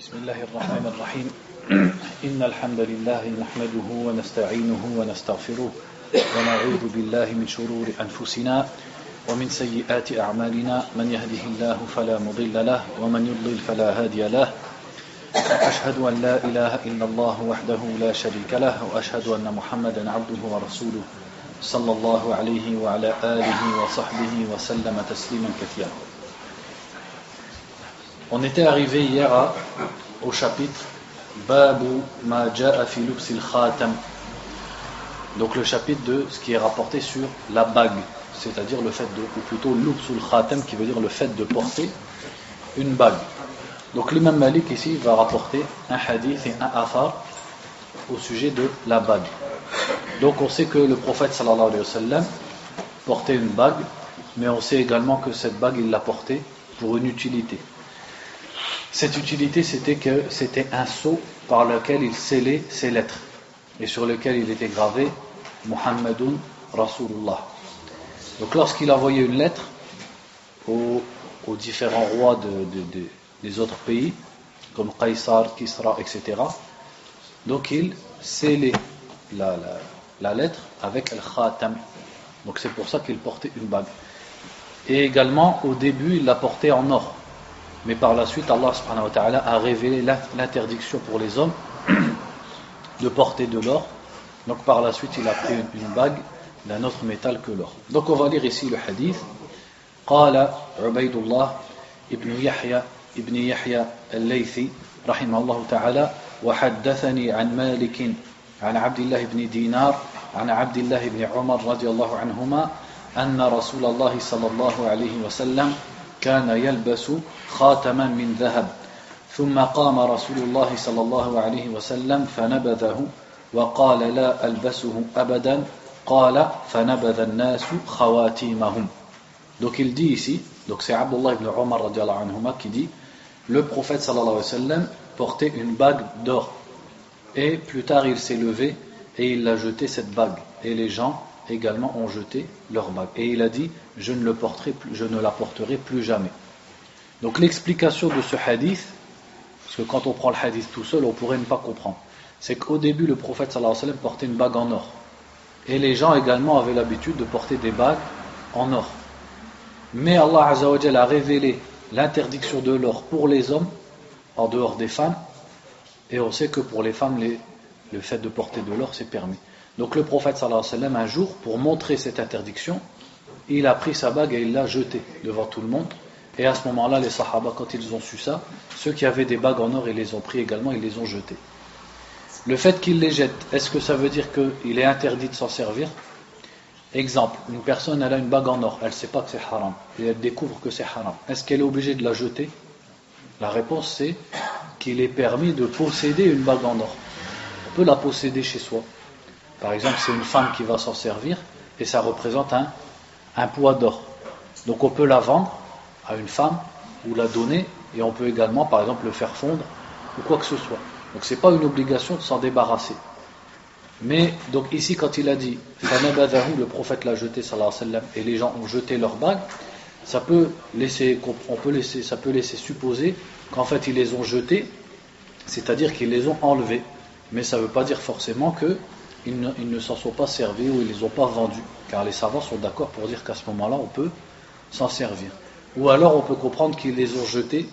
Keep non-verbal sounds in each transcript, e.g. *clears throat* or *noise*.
بسم الله الرحمن الرحيم. إن الحمد لله نحمده ونستعينه ونستغفره ونعوذ بالله من شرور أنفسنا ومن سيئات أعمالنا. من يهده الله فلا مضل له ومن يضلل فلا هادي له. أشهد أن لا إله إلا الله وحده لا شريك له وأشهد أن محمدا عبده ورسوله صلى الله عليه وعلى آله وصحبه وسلم تسليما كثيرا. On était arrivé hier au chapitre Babu ma ja'a fi lubsil khatam. Donc le chapitre de ce qui est rapporté sur la bague, c'est-à-dire le fait de, ou plutôt lubsul khatam qui veut dire le fait de porter une bague. Donc l'imam Malik ici va rapporter un hadith et un afar au sujet de la bague. Donc on sait que le prophète sallallahu alayhi wa portait une bague, mais on sait également que cette bague il l'a portée pour une utilité. Cette utilité, c'était que c'était un sceau par lequel il scellait ses lettres et sur lequel il était gravé Muhammadun Rasulullah. Donc lorsqu'il envoyait une lettre aux, différents rois de, de, de, des autres pays, comme Qaisar, Kisra, etc., donc il scellait la, la, la lettre avec Al-Khatam. Donc c'est pour ça qu'il portait une bague. Et également, au début, il la portait en or. Mais par la suite, Allah subhanahu wa ta'ala a révélé l'interdiction pour les hommes de porter de l'or. Donc par la suite, il a pris une, une bague d'un autre métal que l'or. Donc on va lire ici le hadith. قال عبيد الله ابن يحيى ابن يحيى الليثي رحمه الله تعالى وحدثني عن مالك عن عبد الله بن دينار عن عبد الله بن عمر رضي الله عنهما أن رسول الله صلى الله عليه وسلم كان يلبس خاتما من ذهب ثم قام رسول الله صلى الله عليه وسلم فنبذه وقال لا ألبسه أبدا قال فنبذ الناس خواتيمهم Donc il dit ici, donc c'est Abdullah ibn Omar anhuma qui dit le prophète sallallahu alayhi wa sallam portait une bague d'or et plus tard il s'est levé et il a jeté cette bague et les gens également ont jeté leur bague. Et il a dit je ne le porterai plus, je ne la porterai plus jamais. Donc l'explication de ce hadith parce que quand on prend le hadith tout seul on pourrait ne pas comprendre. C'est qu'au début le prophète alayhi wa portait une bague en or. Et les gens également avaient l'habitude de porter des bagues en or. Mais Allah a révélé l'interdiction de l'or pour les hommes en dehors des femmes. Et on sait que pour les femmes le fait de porter de l'or c'est permis donc le prophète sallallahu alayhi wa sallam un jour pour montrer cette interdiction il a pris sa bague et il l'a jetée devant tout le monde et à ce moment là les sahaba quand ils ont su ça ceux qui avaient des bagues en or ils les ont pris également ils les ont jetées le fait qu'ils les jettent est-ce que ça veut dire qu'il est interdit de s'en servir? Exemple, une personne elle a une bague en or, elle ne sait pas que c'est haram, et elle découvre que c'est haram. Est-ce qu'elle est obligée de la jeter? La réponse c'est qu'il est permis de posséder une bague en or. On peut la posséder chez soi. Par exemple, c'est une femme qui va s'en servir et ça représente un, poids d'or. Donc on peut la vendre à une femme ou la donner et on peut également, par exemple, le faire fondre ou quoi que ce soit. Donc c'est pas une obligation de s'en débarrasser. Mais donc ici quand il a dit le prophète l'a jeté et les gens ont jeté leur bague, ça peut laisser, ça peut laisser supposer qu'en fait ils les ont jetés, c'est-à-dire qu'ils les ont enlevés. Mais ça ne veut pas dire forcément ils ne s'en sont pas servis ou ils ne les ont pas vendus. Car les savants sont d'accord pour dire qu'à ce moment-là on peut s'en servir. Ou alors on peut comprendre qu'ils les ont jetés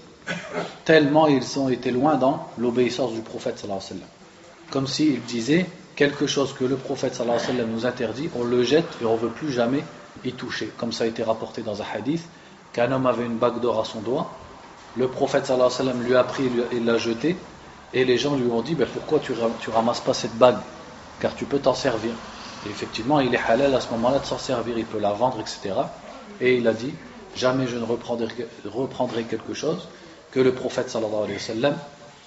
tellement ils ont été loin dans l'obéissance du prophète sallallahu. Comme s'il disait quelque chose que le prophète sallallahu nous interdit, on le jette et on ne veut plus jamais y toucher. Comme ça a été rapporté dans un hadith, qu'un homme avait une bague d'or à son doigt, le prophète sallallahu lui a pris et l'a jeté, et les gens lui ont dit, ben pourquoi tu, tu ramasses pas cette bague? Car tu peux t'en servir. Et effectivement, il est halal à ce moment-là de s'en servir, il peut la vendre, etc. Et il a dit, jamais je ne reprendrai, quelque chose que le prophète sallallahu alayhi wa sallam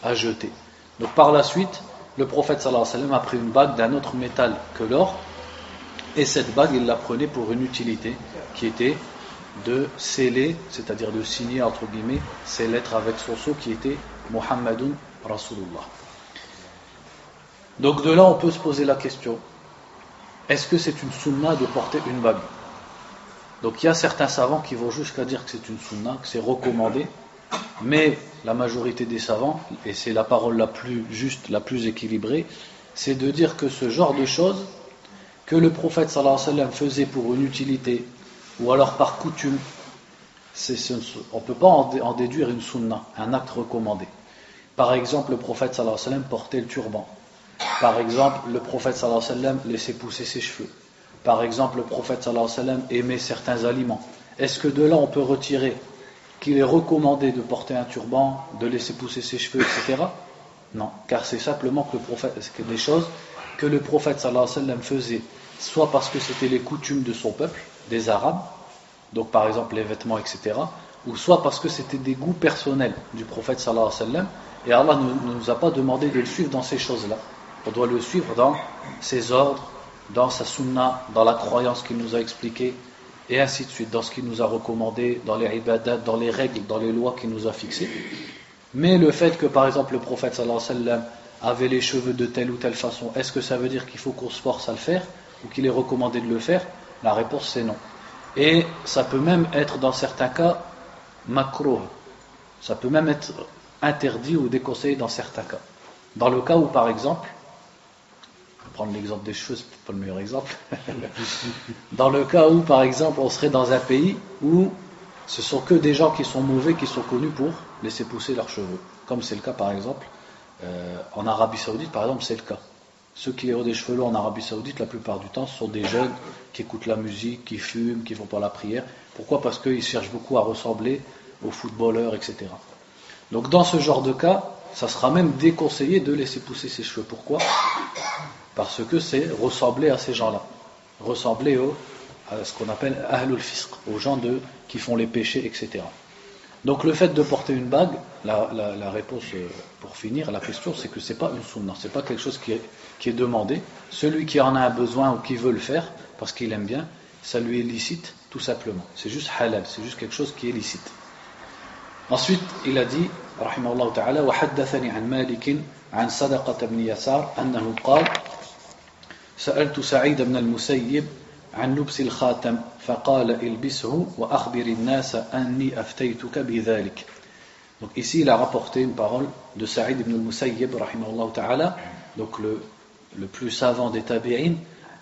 a jeté. Donc par la suite, le prophète sallallahu alayhi wa sallam a pris une bague d'un autre métal que l'or et cette bague il la prenait pour une utilité qui était de sceller, c'est-à-dire de signer entre guillemets ses lettres avec son sceau qui était Muhammadun Rasulullah. Donc de là on peut se poser la question est-ce que c'est une sunna de porter une bague? Donc il y a certains savants qui vont jusqu'à dire que c'est une sunna, que c'est recommandé, mais la majorité des savants, et c'est la parole la plus juste, la plus équilibrée, c'est de dire que ce genre de choses que le prophète sallallahu alayhi wa sallam faisait pour une utilité, ou alors par coutume, on ne peut pas en déduire une sunna, un acte recommandé. Par exemple, le prophète sallallahu alayhi wa sallam portait le turban. Par exemple, le prophète sallallahu alayhi wa sallam laissait pousser ses cheveux. Par exemple, le prophète sallallahu alayhi wa sallam aimait certains aliments. Est-ce que de là on peut retirer qu'il est recommandé de porter un turban, de laisser pousser ses cheveux, etc. Non, car c'est simplement que le des choses que le prophète sallallahu alayhi wa sallam faisait, soit parce que c'était les coutumes de son peuple, des Arabes, donc par exemple les vêtements, etc., ou soit parce que c'était des goûts personnels du prophète sallallahu alayhi wa sallam, et Allah ne nous a pas demandé de le suivre dans ces choses-là. On doit le suivre dans ses ordres, dans sa sunna, dans la croyance qu'il nous a expliquée, et ainsi de suite, dans ce qu'il nous a recommandé, dans les ibadat, dans les règles, dans les lois qu'il nous a fixées. Mais le fait que par exemple le prophète sallallahu alayhi wa sallam avait les cheveux de telle ou telle façon, est-ce que ça veut dire qu'il faut qu'on se force à le faire ou qu'il est recommandé de le faire? La réponse c'est non. Et ça peut même être dans certains cas macro. Ça peut même être interdit ou déconseillé dans certains cas. Dans le cas où par exemple prendre l'exemple des cheveux, c'est pas le meilleur exemple. *laughs* dans le cas où, par exemple, on serait dans un pays où ce sont que des gens qui sont mauvais, qui sont connus pour laisser pousser leurs cheveux. Comme c'est le cas, par exemple, euh, en Arabie Saoudite, par exemple, c'est le cas. Ceux qui ont des cheveux longs en Arabie Saoudite, la plupart du temps, sont des jeunes qui écoutent la musique, qui fument, qui vont pas la prière. Pourquoi? Parce qu'ils cherchent beaucoup à ressembler aux footballeurs, etc. Donc, dans ce genre de cas, ça sera même déconseillé de laisser pousser ses cheveux. Pourquoi? parce que c'est ressembler à ces gens-là, ressembler au, à ce qu'on appelle ahlul fisq, aux gens de, qui font les péchés, etc. Donc le fait de porter une bague, la, réponse euh, pour finir, la question, c'est que c'est pas une sunna, c'est pas quelque chose qui est, qui est demandé. Celui qui en a un besoin ou qui veut le faire, parce qu'il aime bien, ça lui est licite, tout simplement. C'est juste halal, c'est juste quelque chose qui est licite. Ensuite, il a dit, rahimahullah ta'ala, وحدثني عن مالك عن صدقة بن يسار أنه قال سألت سعيد بن المسيب عن لبس الخاتم فقال البسه وأخبر الناس أني أفتيتك بذلك Donc ici, il a rapporté une parole de Saïd ibn al-Musayyib, ta'ala, donc le, le plus savant des tabi'in.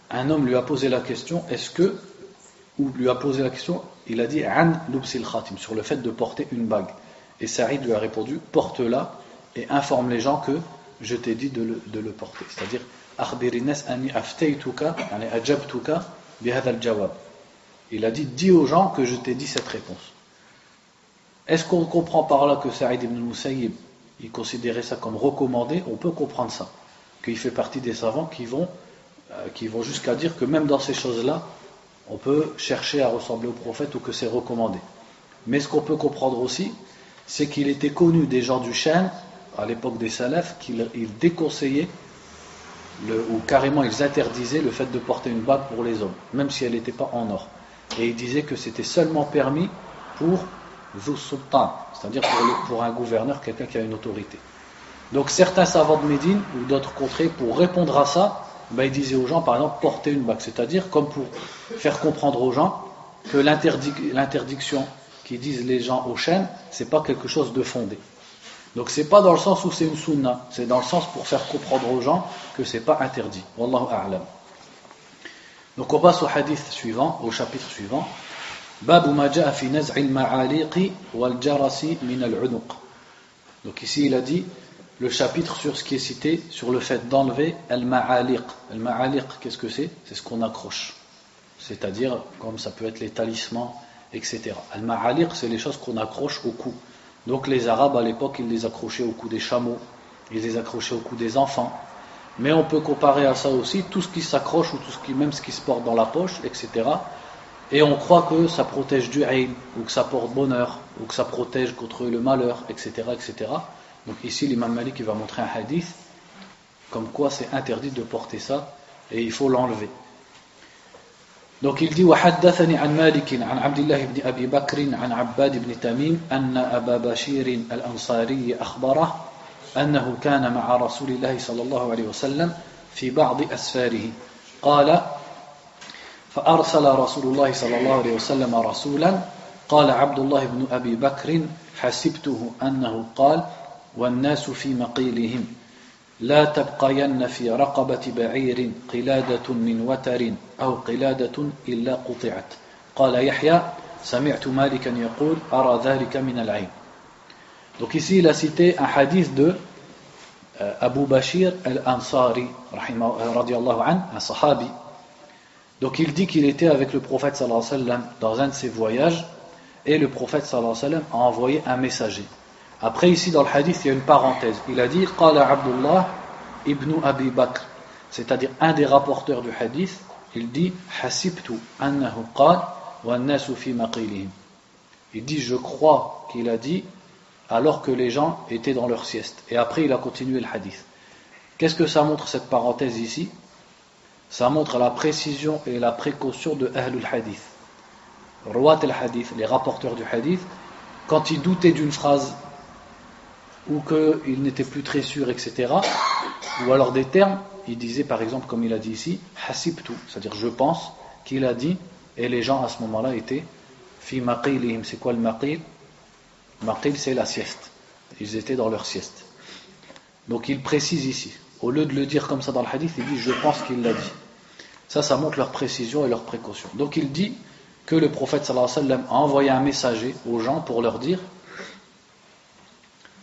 Un homme lui a posé la question, est-ce que, ou lui a posé la question, il a dit, an lubsil khatim, sur le fait de porter une bague. Et Saïd lui a répondu, porte-la et informe les gens que je t'ai dit de le, de le porter. C'est-à-dire, il a dit dis aux gens que je t'ai dit cette réponse. Est-ce qu'on comprend par là que Saïd ibn Musayyib il considérait ça comme recommandé? On peut comprendre ça. Qu'il fait partie des savants qui vont euh, vont jusqu'à dire que même dans ces choses-là on peut chercher à ressembler au prophète ou que c'est recommandé. Mais ce qu'on peut comprendre aussi c'est qu'il était connu des gens du chêne à l'époque des salafs qu'il déconseillait ou carrément ils interdisaient le fait de porter une bague pour les hommes, même si elle n'était pas en or. Et ils disaient que c'était seulement permis pour sultan, c'est-à-dire pour, un gouverneur, quelqu'un qui a une autorité. Donc certains savants de Médine ou d'autres contrées, pour répondre à ça, ben, ils disaient aux gens, par exemple, porter une bague, c'est-à-dire comme pour faire comprendre aux gens que l'interdiction qui disent les gens aux chaînes, c'est pas quelque chose de fondé. Donc c'est pas dans le sens où c'est une sunna, c'est dans le sens pour faire comprendre aux gens que c'est pas interdit. Wallahu a'lam. Donc on passe au hadith suivant, au chapitre suivant. Babu ma fi naz'il ma'aliqi wal jarasi min al Donc ici il a dit le chapitre sur ce qui est cité sur le fait d'enlever al ma'aliq. Al ma'aliq qu'est-ce que c'est? C'est ce qu'on accroche. C'est-à-dire comme ça peut être les talismans, etc. Al ma'aliq c'est les choses qu'on accroche au cou. Donc les Arabes à l'époque, ils les accrochaient au cou des chameaux, ils les accrochaient au cou des enfants. Mais on peut comparer à ça aussi tout ce qui s'accroche ou tout ce qui, même ce qui se porte dans la poche, etc. Et on croit que ça protège du haïn, ou que ça porte bonheur, ou que ça protège contre le malheur, etc. etc. Donc ici, l'imam Malik va montrer un hadith comme quoi c'est interdit de porter ça et il faut l'enlever. Donc il dit وحدثني عن مالك عن عبد الله بن أبي بكر عن عباد بن تميم أن أبا بشير الأنصاري أخبره أنه كان مع رسول الله صلى الله عليه وسلم في بعض أسفاره. قال فأرسل رسول الله صلى الله عليه وسلم رسولا قال عبد الله بن أبي بكر حسبته أنه قال والناس في مقيلهم. لا تبقين في رقبة بعير قلادة من وتر أو قلادة إلا قطعت قال يحيى سمعت مالكا يقول أرى ذلك من العين Donc ici, il a cité un hadith de euh, Abu Bashir al-Ansari, un sahabi. Donc il dit qu'il était avec le prophète sallallahu alayhi wa sallam dans un de ses voyages et le prophète sallallahu alayhi wa sallam a envoyé un messager. Après ici dans le hadith, il y a une parenthèse. Il a dit Qala Abdullah ibn Abi Bakr, c'est-à-dire un des rapporteurs du hadith, il dit Hasibtu annahu qala wa fi maqilihim. Il dit je crois qu'il a dit alors que les gens étaient dans leur sieste. Et après, il a continué le hadith. Qu'est-ce que ça montre cette parenthèse ici? Ça montre la précision et la précaution de Ahlul Hadith. Rouat al-Hadith, les rapporteurs du hadith, quand ils doutaient d'une phrase ou qu'ils n'étaient plus très sûrs, etc., ou alors des termes, ils disaient par exemple, comme il a dit ici, hasibtu, c'est-à-dire je pense qu'il a dit, et les gens à ce moment-là étaient fi maqilihim. C'est quoi le maqil? Maqil, c'est la sieste. Ils étaient dans leur sieste. Donc il précise ici. Au lieu de le dire comme ça dans le hadith, il dit Je pense qu'il l'a dit. Ça, ça montre leur précision et leur précaution. Donc il dit que le prophète sallallahu alayhi wa a envoyé un messager aux gens pour leur dire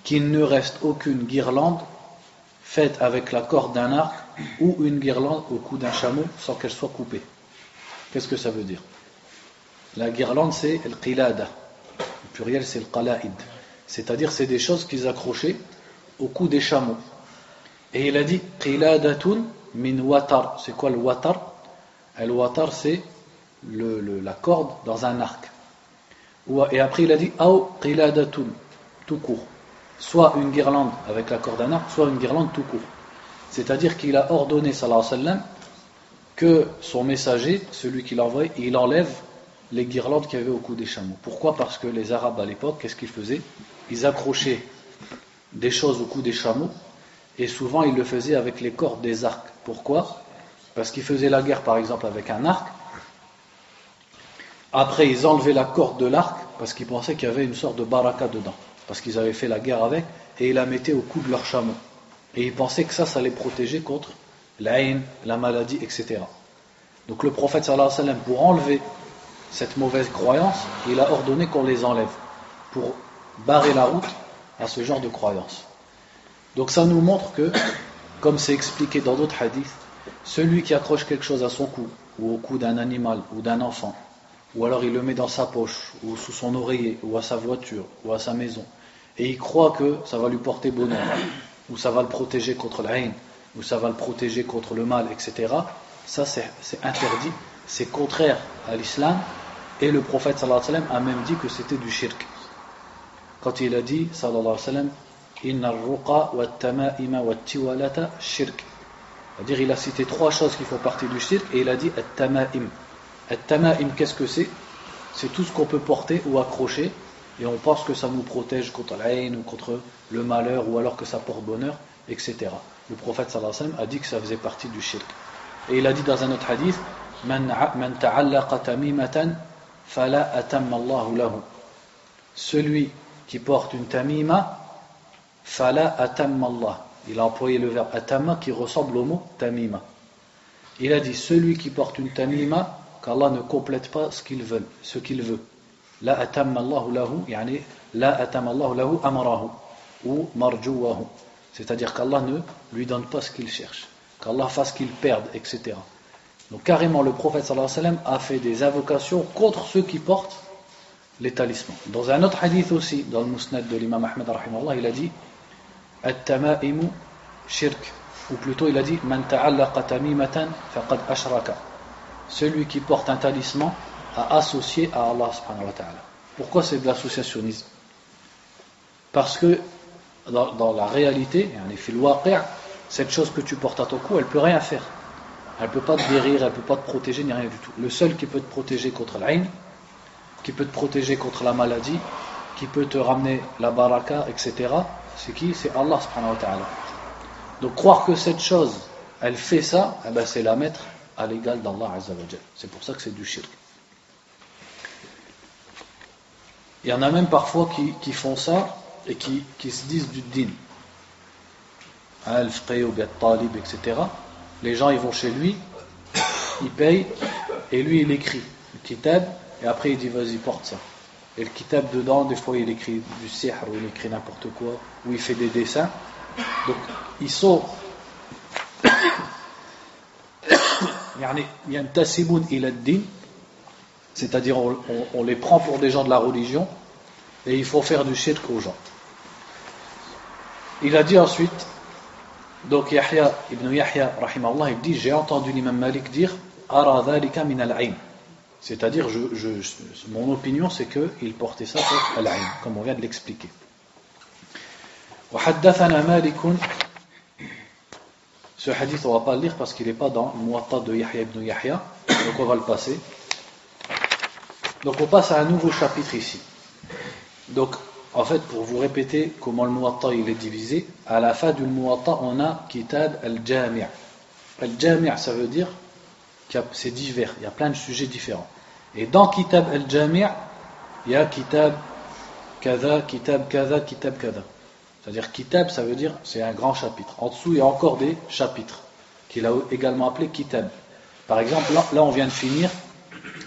qu'il ne reste aucune guirlande faite avec la corde d'un arc ou une guirlande au cou d'un chameau sans qu'elle soit coupée. Qu'est-ce que ça veut dire? La guirlande, c'est le qilada pluriel c'est le qala'id. C'est-à-dire c'est des choses qu'ils accrochaient au cou des chameaux. Et il a dit qiladatun min watar. C'est quoi le watar? Le watar c'est le, la corde dans un arc. Et après il a dit aw qiladatun tout court. Soit une guirlande avec la corde d'un arc, soit une guirlande tout court. C'est-à-dire qu'il a ordonné sallallahu que son messager, celui qui l'a envoyé, il enlève les guirlandes qu'il y avait au cou des chameaux. Pourquoi? Parce que les Arabes à l'époque, qu'est-ce qu'ils faisaient? Ils accrochaient des choses au cou des chameaux et souvent ils le faisaient avec les cordes des arcs. Pourquoi? Parce qu'ils faisaient la guerre par exemple avec un arc. Après ils enlevaient la corde de l'arc parce qu'ils pensaient qu'il y avait une sorte de baraka dedans. Parce qu'ils avaient fait la guerre avec et ils la mettaient au cou de leur chameau. Et ils pensaient que ça, ça les protégeait contre la haine, la maladie, etc. Donc le prophète sallallahu alayhi wa sallam, pour enlever cette mauvaise croyance, il a ordonné qu'on les enlève pour barrer la route à ce genre de croyance. Donc ça nous montre que, comme c'est expliqué dans d'autres hadiths, celui qui accroche quelque chose à son cou, ou au cou d'un animal, ou d'un enfant, ou alors il le met dans sa poche, ou sous son oreiller, ou à sa voiture, ou à sa maison, et il croit que ça va lui porter bonheur, ou ça va le protéger contre la haine, ou ça va le protéger contre le mal, etc., ça c'est interdit, c'est contraire à l'islam, et le prophète a même dit que c'était du shirk. Quand il a dit sallallahu alayhi wa sallam Inna ruqa wa tama'ima wa tiwalata shirk. C'est-à-dire il a cité trois choses qui font partie du shirk et il a dit at-tama'im. At-tama'im qu'est-ce que c'est? C'est tout ce qu'on peut porter ou accrocher et on pense que ça nous protège contre la haine ou contre le malheur ou alors que ça porte bonheur, etc. Le prophète sallallahu alayhi wa sallam a dit que ça faisait partie du shirk. Et il a dit dans un autre hadith. Celui qui porte une tamima, fala atammallah. Il a employé le verbe atamma qui ressemble au mot tamima. Il a dit celui qui porte une tamima, qu'Allah ne complète pas ce qu'il veut, ce qu'il veut. La atammallahu lahu, yani la atammallahu lahu amarahu ou marjuwahu. C'est-à-dire qu'Allah ne lui donne pas ce qu'il cherche, qu'Allah fasse qu'il perde, etc. Donc carrément le prophète sallallahu alayhi wa sallam a fait des invocations contre ceux qui portent les talismans. Dans un autre hadith aussi, dans le musnad de l'imam Ahmed il a dit At-tama'imu shirk ou plutôt il a dit Man ta'allaqa tamimatan faqad ashraka. Celui qui porte un talisman a associé à Allah subhanahu wa. Pourquoi c'est de l'associationnisme? Parce que dans, la réalité, cette chose que tu portes à ton cou, elle peut rien faire. Elle ne peut pas te guérir, elle ne peut pas te protéger, ni rien du tout. Le seul qui peut te protéger contre l'aïn, qui peut te protéger contre la maladie, qui peut te ramener la baraka, etc., c'est qui? C'est Allah subhanahu wa ta'ala. Donc croire que cette chose, elle fait ça, eh ben, c'est la mettre à l'égal d'Allah C'est pour ça que c'est du shirk. Il y en a même parfois qui, font ça et qui, se disent du din. Al-Fqih ou Talib, etc. Les gens, ils vont chez lui, ils payent, et lui, il écrit le kitab, et après, il dit, vas-y, porte ça. Et le kitab dedans, des fois, il écrit du sihr, ou il écrit n'importe quoi, ou il fait des dessins. Donc, ils sont. *coughs* il a din c'est-à-dire on, les prend pour des gens de la religion et il faut faire du shirk aux gens. Il a dit ensuite, donc Yahya ibn Yahya, rahimahullah, il dit J'ai entendu l'imam Malik dire min al C'est-à-dire, je, mon opinion, c'est qu'il portait ça sur al-ayn, comme on vient de l'expliquer. Ce hadith, on ne va pas le lire parce qu'il n'est pas dans le muatta de Yahya ibn Yahya, donc on va le passer. Donc on passe à un nouveau chapitre ici. Donc en fait pour vous répéter comment le muwatta il est divisé, à la fin du muwatta on a kitab al-jami'. Al-jami' ça veut dire c'est divers, il y a plein de sujets différents. Et dans kitab al-jami' il y a kitab kada, kitab kada, kitab kada. C'est-à-dire kitab ça veut dire c'est un grand chapitre. En dessous il y a encore des chapitres qu'il a également appelé kitab. Par exemple là on vient de finir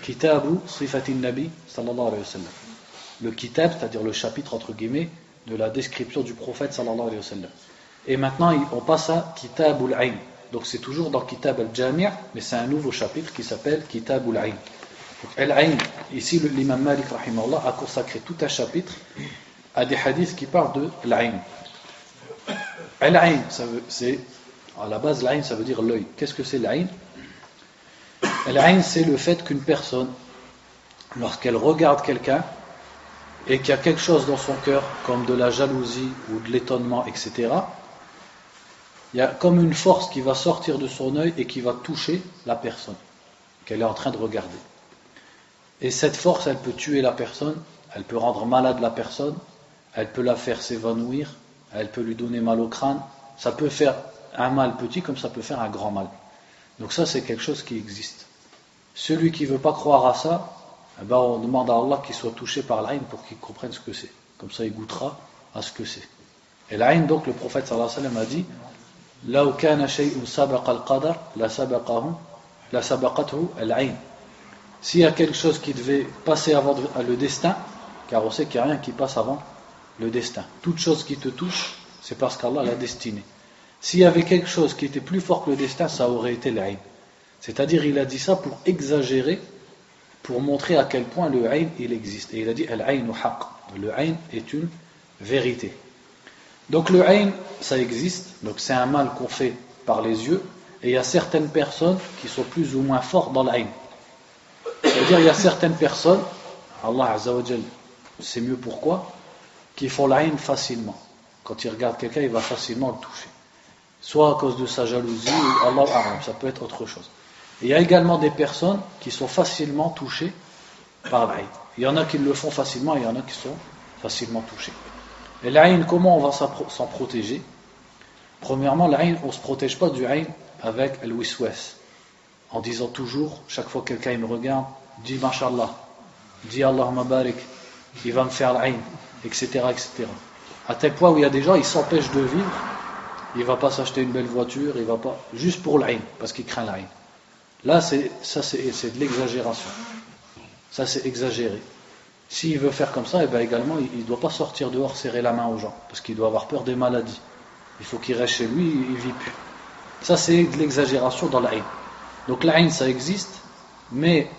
Kitabu Sifatin Nabi sallallahu alayhi wa sallam. Le kitab, c'est-à-dire le chapitre entre guillemets de la description du prophète sallallahu alayhi wa sallam. Et maintenant, on passe à Kitabul Ain. Donc c'est toujours dans Kitab al-Jami' mais c'est un nouveau chapitre qui s'appelle Kitabul Ain. Al-Ain, ici l'imam Malik rahimahullah a consacré tout un chapitre à des hadiths qui parlent de l'Ain. Al-Ain, c'est à la base l'Ain ça veut dire l'œil. Qu'est-ce que c'est l'Ain L'aïn, c'est le fait qu'une personne, lorsqu'elle regarde quelqu'un et qu'il y a quelque chose dans son cœur, comme de la jalousie ou de l'étonnement, etc., il y a comme une force qui va sortir de son œil et qui va toucher la personne qu'elle est en train de regarder. Et cette force, elle peut tuer la personne, elle peut rendre malade la personne, elle peut la faire s'évanouir, elle peut lui donner mal au crâne, ça peut faire un mal petit comme ça peut faire un grand mal. Donc ça, c'est quelque chose qui existe. Celui qui ne veut pas croire à ça, eh ben on demande à Allah qu'il soit touché par l'aïn pour qu'il comprenne ce que c'est. Comme ça, il goûtera à ce que c'est. Et l'aïn, donc, le prophète sallallahu alayhi wa sallam a dit لو كان شيء سبق القدر لسبقه لسبقته العين S'il y a quelque chose qui devait passer avant le destin, car on sait qu'il n'y a rien qui passe avant le destin. Toute chose qui te touche, c'est parce qu'Allah l'a destiné. S'il y avait quelque chose qui était plus fort que le destin, ça aurait été l'aïn. c'est-à-dire, il a dit ça pour exagérer, pour montrer à quel point le aïn, il existe. Et il a dit. Le aïn est une vérité. Donc le aïn, ça existe. Donc c'est un mal qu'on fait par les yeux. Et il y a certaines personnes qui sont plus ou moins fortes dans l'aïn. C'est-à-dire, il y a certaines personnes, Allah Azzawajal c'est mieux pourquoi, qui font l'aïn facilement. Quand il regarde quelqu'un, il va facilement le toucher soit à cause de sa jalousie, ou Allah ça peut être autre chose. Il y a également des personnes qui sont facilement touchées par l'aïn. Il y en a qui le font facilement, et il y en a qui sont facilement touchés. Et l'aïn, comment on va s'en protéger? Premièrement, l'aïn, on ne se protège pas du aïn avec le wiswas, en disant toujours, chaque fois que quelqu'un me regarde, dis mashallah, dis Allah barik, il va me faire l'aïn, etc., etc. À tel point où il y a des gens, ils s'empêchent de vivre il va pas s'acheter une belle voiture, il va pas juste pour l'aïn, parce qu'il craint l'aïn. Là, c'est ça, c'est de l'exagération. Ça, c'est exagéré. S'il veut faire comme ça, et eh bien également, il ne doit pas sortir dehors serrer la main aux gens, parce qu'il doit avoir peur des maladies. Il faut qu'il reste chez lui, il vit plus. Ça, c'est de l'exagération dans l'aïn. Donc l'aïn, ça existe, mais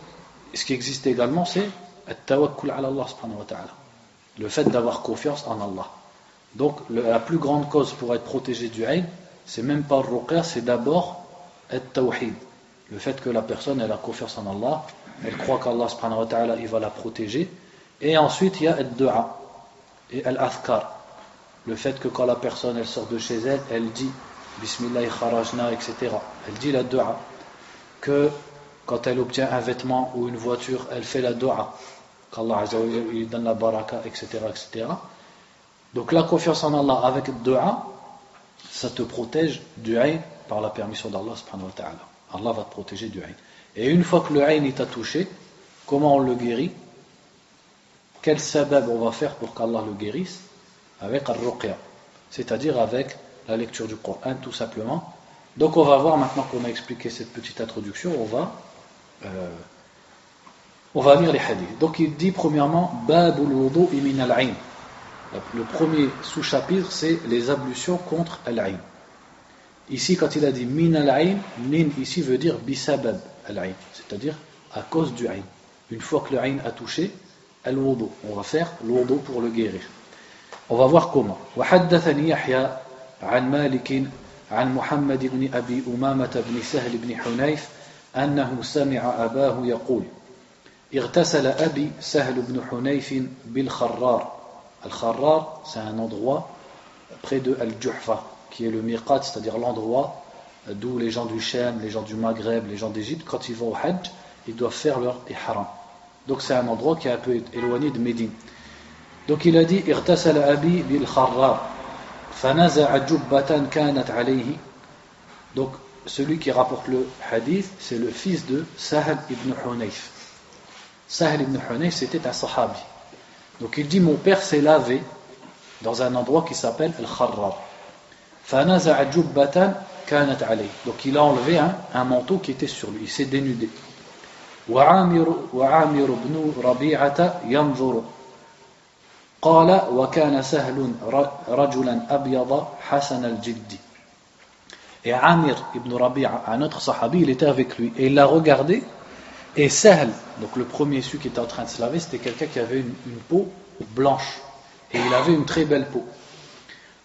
ce qui existe également, c'est le fait d'avoir confiance en Allah. Donc la plus grande cause pour être protégé du haïn, c'est même pas le ruqya, c'est d'abord être tawhid. Le fait que la personne elle a confiance en Allah, elle croit qu'Allah subhanahu wa il va la protéger. Et ensuite il y a le dua et al-athkar. Le fait que quand la personne elle sort de chez elle, elle dit Bismillah kharajna, etc. Elle dit la dua. Que quand elle obtient un vêtement ou une voiture, elle fait la dua. Qu'Allah lui donne la baraka, etc. etc. Donc la confiance en Allah avec dua, ça te protège du haïn par la permission d'Allah subhanahu. Allah va te protéger du haïn. Et une fois que le haïn t'a touché, comment on le guérit? Quel sabab on va faire pour qu'Allah le guérisse? Avec al-ruqya, c'est-à-dire avec la lecture du Coran tout simplement. Donc on va voir maintenant qu'on a expliqué cette petite introduction, on va, euh, on va lire les hadiths. Donc il dit premièrement Babul wudu min al Le premier sous-chapitre c'est les ablutions contre al Ici quand il a dit min al min ici veut dire bisabab al c'est-à-dire à cause du ayn. Une fois que le ayn a touché, al-wudu, on va faire l'wudu pour le guérir. On va voir comment. وحدثني يحيى عن مالك عن محمد بن أبي أمامة بن سهل بن حنيف أنه سمع أباه يقول اغتسل أبي سهل بن حنيف بالخرار الخرار c'est un endroit près de Al-Juhfa qui est le miqat, c'est-à-dire l'endroit d'où les gens du Chêne, les gens du Maghreb, les gens d'Égypte, quand ils vont au Hajj, ils doivent faire leur ihram. Donc c'est un endroit qui est un peu éloigné de Médine. Donc il a dit Irtasal Abi bil Donc celui qui rapporte le hadith, c'est le fils de Sahel ibn Hunayf. Sahel ibn Hunayf, c'était un sahabi. Donc il dit Mon père s'est lavé dans un endroit qui s'appelle Al-Kharrar. Donc il a enlevé un, manteau qui était sur lui, il s'est dénudé. Et Amir ibn Rabi'a, un autre sahabi, il était avec lui. Et il l'a regardé. Et Sahl, donc le premier celui qui était en train de se laver, c'était quelqu'un qui avait une peau blanche. Et il avait une très belle peau.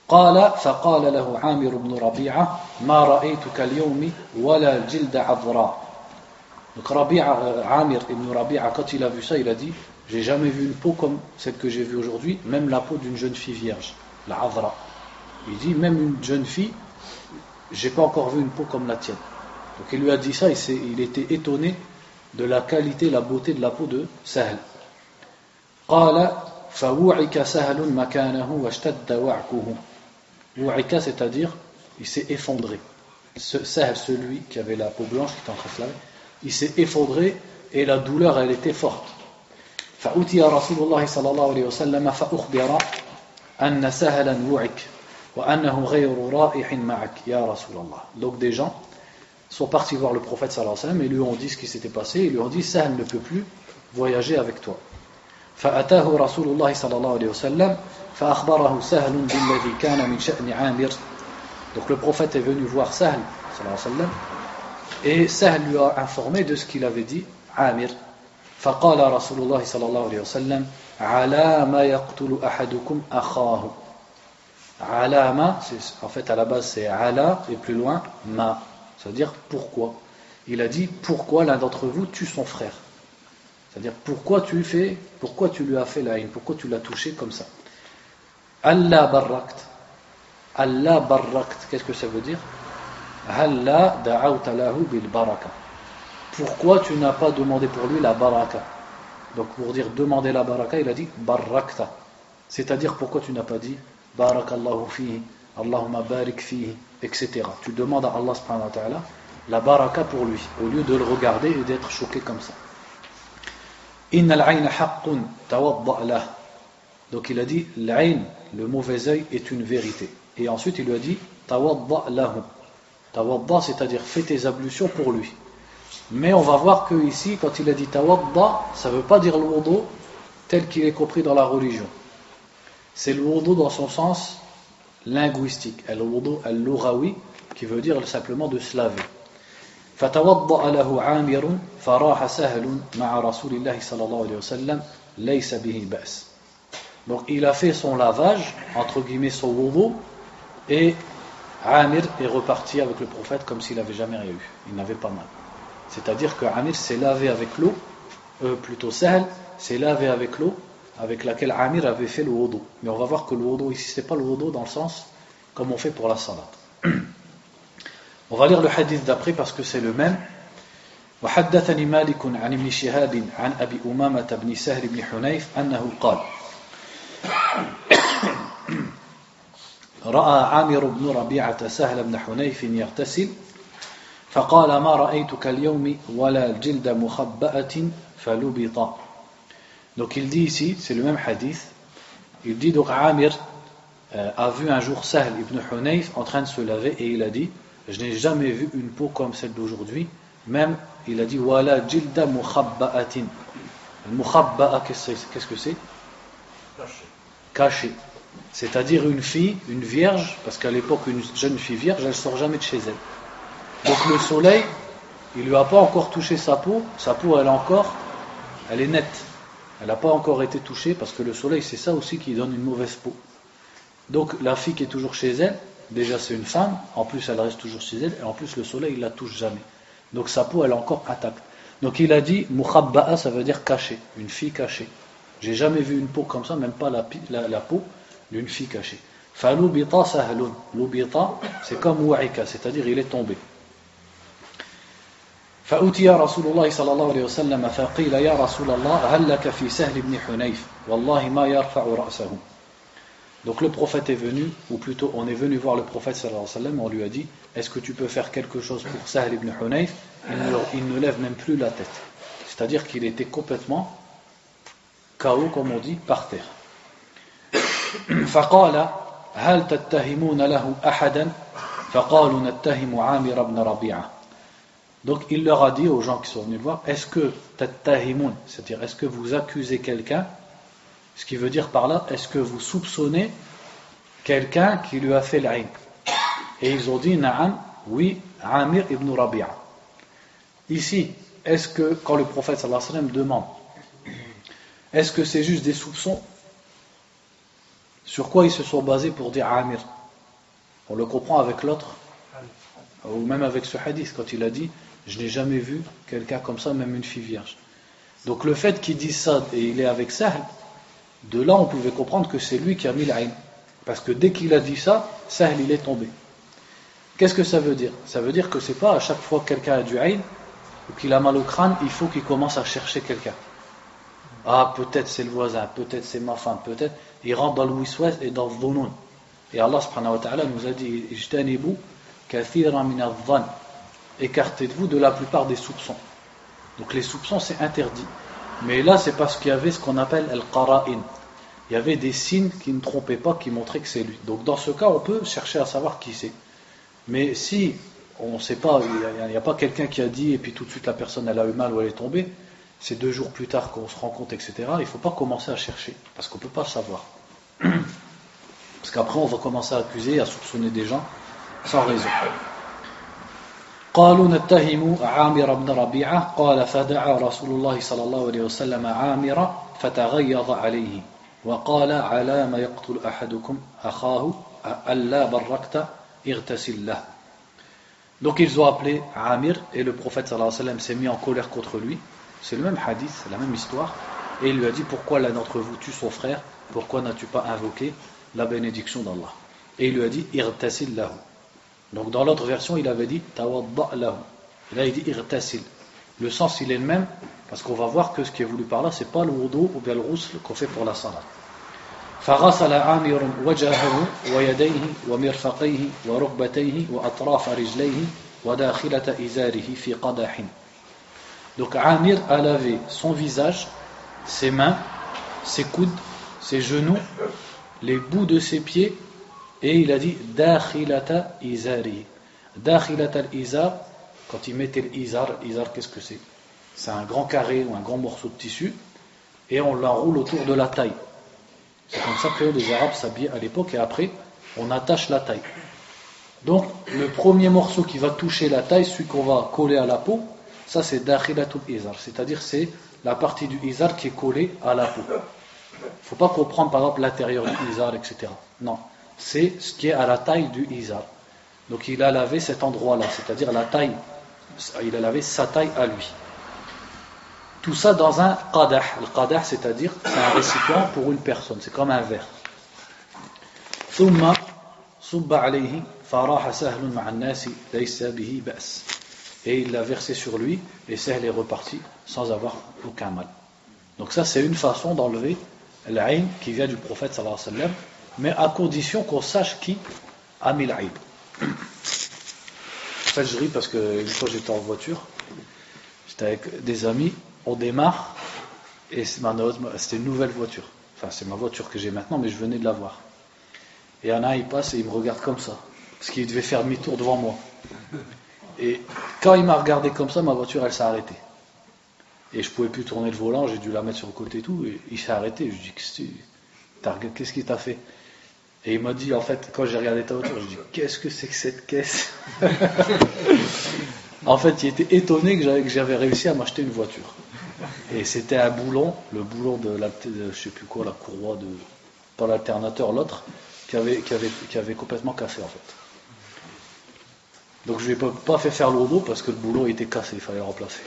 قال فقال له عامر بن ربيعة ما رأيتك اليوم ولا الجلد عذراء Donc Rabi'a, Amir ibn Rabi'a, quand il a vu ça, il a dit j'ai jamais vu une peau comme celle que j'ai vue aujourd'hui, même la peau d'une jeune fille vierge, la Avra. Il dit, même une jeune fille, j'ai pas encore vu une peau comme la tienne. Donc il lui a dit ça, il, il était étonné de la qualité, la beauté de la peau de Sahl. c'est-à-dire il s'est effondré ce, Sahl, celui qui avait la peau blanche qui était en train de se laver il s'est effondré et la douleur elle était forte فأتي رسول الله صلى الله عليه وسلم فأخبر أن سهلا وعك وأنه غير رائح معك يا رسول الله donc des gens sont partis voir le prophète sallallahu alayhi wa sallam et lui ont dit ce qui s'était passé ils lui ont dit Sahel ne peut plus voyager avec toi فأتاه رسول الله صلى الله عليه وسلم فأخبره سهل بالذي كان من شأن عامر donc le prophète est venu voir Sahel sallallahu alayhi wa sallam et Sahel lui a informé de ce qu'il avait dit Amir فقال رسول الله صلى الله عليه وسلم على ما يقتل أحدكم أخاه على en fait à la base c'est ala et plus loin ma c'est à dire pourquoi il a dit pourquoi l'un d'entre vous tue son frère c'est à dire pourquoi tu fais pourquoi tu lui as fait la haine? Pourquoi tu l'as touché comme ça? Allah barrakt. Allah barrakt. Qu'est-ce que ça veut dire? Halla da'awta lahu bil baraka. Pourquoi tu n'as pas demandé pour lui la baraka? Donc pour dire demander la baraka, il a dit barakta. C'est-à-dire pourquoi tu n'as pas dit barakallahu fihi, Allahumma barik fihi, etc. Tu demandes à Allah subhanahu wa ta'ala la baraka pour lui, au lieu de le regarder et d'être choqué comme ça. Donc il a dit le mauvais œil, est une vérité. Et ensuite il lui a dit tawadda lahu. C'est-à-dire fais tes ablutions pour lui. Mais on va voir que ici, quand il a dit tawadda, ça ne veut pas dire wudu tel qu'il est compris dans la religion. C'est wudu dans son sens linguistique, le wudu al-lughawi, qui veut dire simplement de se laver. فتوضأ له عامر فراح سهل مع رسول الله صلى الله عليه وسلم ليس به بأس donc il a fait son lavage entre guillemets son wudu et Amir est reparti avec le prophète comme s'il n'avait jamais rien eu il n'avait pas mal c'est-à-dire que Amir s'est lavé avec l'eau, euh, plutôt Sahl s'est lavé avec l'eau avec laquelle Amir avait fait le wudu. Mais on va voir que le wudu ici, c'est pas le wudu dans le sens comme on fait pour la salat. *clears throat* On va lire le hadith d'après parce que c'est le même. وحدثني مالك عن ابن شهاب عن أبي أمامة بن سهل بن حنيف أنه قال رأى عامر بن ربيعة سهل بن حنيف يغتسل فقال ما رأيتك اليوم ولا جلد مخبأة فلبط Donc il dit ici, c'est le même hadith, il dit donc Amir euh, a vu un jour Sahl ibn Hunayf en train de se laver et il a dit Je n'ai jamais vu une peau comme celle d'aujourd'hui. Même, il a dit Wala jilda mukhabba'atin. Mukhabba'a, qu'est-ce que c'est Caché. C'est-à-dire une fille, une vierge, parce qu'à l'époque, une jeune fille vierge, elle ne sort jamais de chez elle. Donc le soleil, il ne lui a pas encore touché sa peau, sa peau, elle est encore, elle est nette. Elle n'a pas encore été touchée, parce que le soleil, c'est ça aussi qui donne une mauvaise peau. Donc la fille qui est toujours chez elle, déjà c'est une femme, en plus elle reste toujours chez elle, et en plus le soleil, il la touche jamais. Donc sa peau, elle est encore intacte. Donc il a dit, mukhabba'a, ça veut dire caché, une fille cachée. J'ai jamais vu une peau comme ça, même pas la, la peau d'une fille cachée. Falubita sahlun. Lubita, c'est comme wa'ika, c'est-à-dire il est tombé. فأتي رسول الله صلى الله عليه وسلم فقيل يا رسول الله هل لك في سهل بن حنيف والله ما يرفع رأسه Donc le prophète est venu, ou plutôt on est venu voir le prophète sallallahu alayhi wa sallam, on lui a dit Est-ce que tu peux faire quelque chose pour Sahl ibn Hunayf il ne, il ne lève même plus la tête. C'est-à-dire qu'il était complètement KO, comme on dit, par terre. فقال هل تتهمون له أحدا فقالوا نتهم عامر بن ربيعة Donc il leur a dit aux gens qui sont venus le voir, est-ce que tattahimun, c'est-à-dire est-ce que vous accusez quelqu'un, ce qui veut dire par là, est-ce que vous soupçonnez quelqu'un qui lui a fait l'aïn Et ils ont dit, na'am, oui, Amir ibn Rabi'a. Ici, est-ce que quand le prophète sallallahu alayhi wa sallam demande, est-ce que c'est juste des soupçons? Sur quoi ils se sont basés pour dire Amir? On le comprend avec l'autre, ou même avec ce hadith, quand il a dit Je n'ai jamais vu quelqu'un comme ça, même une fille vierge. Donc le fait qu'il dise ça et il est avec Sahl, de là on pouvait comprendre que c'est lui qui a mis l'aïn. Parce que dès qu'il a dit ça, Sahl il est tombé. Qu'est-ce que ça veut dire? Ça veut dire que c'est pas à chaque fois que quelqu'un a du aïn ou qu'il a mal au crâne, il faut qu'il commence à chercher quelqu'un. Ah, peut-être c'est le voisin, peut-être c'est ma femme, peut-être. Il rentre dans le wiswas et dans le. Et Allah subhanahu wa ta'ala nous a dit Écartez-vous de la plupart des soupçons. Donc les soupçons c'est interdit. Mais là c'est parce qu'il y avait ce qu'on appelle al-qara'in Il y avait des signes qui ne trompaient pas, qui montraient que c'est lui. Donc dans ce cas, on peut chercher à savoir qui c'est. Mais si on ne sait pas, il n'y a, pas quelqu'un qui a dit et puis tout de suite la personne elle a eu mal ou elle est tombée, c'est deux jours plus tard qu'on se rend compte, etc. Il ne faut pas commencer à chercher, parce qu'on ne peut pas savoir. Parce *clears throat* qu'après on va commencer à accuser, à soupçonner des gens sans raison. قالوا نتهم عامر بن ربيعة قال فدعا رسول الله صلى الله عليه وسلم عامر فتغيظ عليه وقال على ما يقتل أحدكم أخاه ألا بركت اغتسل له Donc ils ont appelé Amir et le prophète sallallahu alayhi wa sallam s'est mis en colère contre lui. C'est le même hadith, c'est la même histoire. Et il lui a dit Pourquoi l'un d'entre vous tue son frère Pourquoi n'as-tu pas invoqué la bénédiction d'Allah Et il lui a dit Irtasil lahu. Donc dans l'autre version, il avait dit Tawadda lahu. Et là il dit Irtasil. Le sens il est le même parce qu'on va voir que ce qui est voulu par là, c'est pas le wudu ou bien le rousl qu'on fait pour la salat. فغسل عامر وجهه ويديه ومرفقيه وركبتيه وأطراف رجليه وداخلة إزاره في قدح Donc Amir a lavé son visage, ses mains, ses coudes, ses genoux, les bouts de ses pieds, et il a dit Dakhilata izari. Dakhilata izar, quand il mettait l'izar, izar qu'est-ce que c'est? C'est un grand carré ou un grand morceau de tissu, et on l'enroule autour de la taille. C'est comme ça que les Arabes s'habillaient à l'époque et après on attache la taille. Donc le premier morceau qui va toucher la taille, celui qu'on va coller à la peau, ça c'est dakhilatul izar, c'est-à-dire c'est la partie du izar qui est collée à la peau. Il faut pas comprendre par exemple l'intérieur du izar, etc. Non, c'est ce qui est à la taille du izar. Donc il a lavé cet endroit-là, c'est-à-dire la taille, il a lavé sa taille à lui. Tout ça dans un qadah. Le qadah, c'est-à-dire, c'est un récipient pour une personne. C'est comme un verre. Et il l'a versé sur lui, et Sahl est reparti sans avoir aucun mal. Donc ça, c'est une façon d'enlever l'aïn qui vient du prophète sallallahu alayhi wa mais à condition qu'on sache qui a mis l'aïn. En fait, je ris parce que une fois j'étais en voiture, j'étais avec des amis, on démarre Et c'était une nouvelle voiture. Enfin, c'est ma voiture que j'ai maintenant, mais je venais de la voir. Et un il passe et il me regarde comme ça. Parce qu'il devait faire demi-tour devant moi. Et quand il m'a regardé comme ça, ma voiture, elle s'est arrêtée. Et je pouvais plus tourner le volant, j'ai dû la mettre sur le côté et tout. Et il s'est arrêté. Je lui dis Qu'est-ce qu'il t'a fait? Et il m'a dit, en fait, quand j'ai regardé ta voiture, je dis Qu'est-ce que c'est que cette caisse *laughs* En fait, il était étonné que j'avais réussi à m'acheter une voiture. Et c'était un boulon, le boulon de la, je sais plus quoi, la courroie de, pas l'alternateur, l'autre, qui avait, complètement cassé en fait. Donc je ne lui ai pas fait faire l'eau parce que le boulon était cassé, il fallait le remplacer.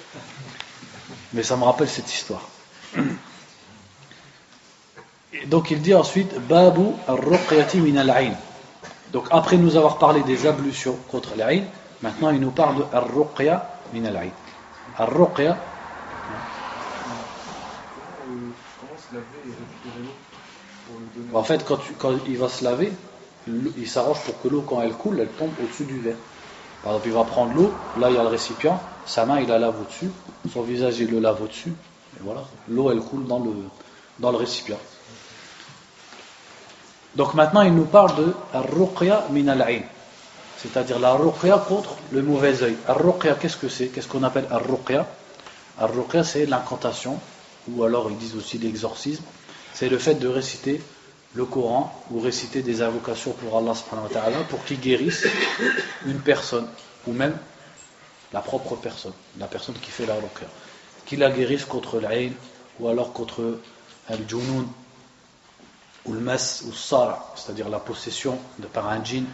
Mais ça me rappelle cette histoire. Donc il dit ensuite Babu al-ruqyati min Donc après nous avoir parlé des ablutions contre l'Aïn, maintenant il nous parle de al-ruqya min al-ayn. Al-ruqya En fait, quand, quand, il va se laver, il s'arrange pour que l'eau, quand elle coule, elle tombe au-dessus du verre. Par exemple, il va prendre l'eau, là il y a le récipient, sa main il la lave au-dessus, son visage il le lave au-dessus, et voilà, l'eau elle coule dans le, dans le récipient. Donc maintenant il nous parle de ar-ruqya min al c'est-à-dire la ruqya contre le mauvais œil. Ar-ruqya qu'est-ce que c'est? Qu'est-ce qu'on appelle ar-ruqya? Ar-ruqya c'est l'incantation, ou alors ils disent aussi l'exorcisme, c'est le fait de réciter le Coran ou réciter des invocations pour Allah pour qu'il guérisse une personne ou même la propre personne, la personne qui fait la ruqya, qu'il la guérisse contre l'aïn ou alors contre al-junun ou le mas ou sara, c'est-à-dire la possession de par un djinn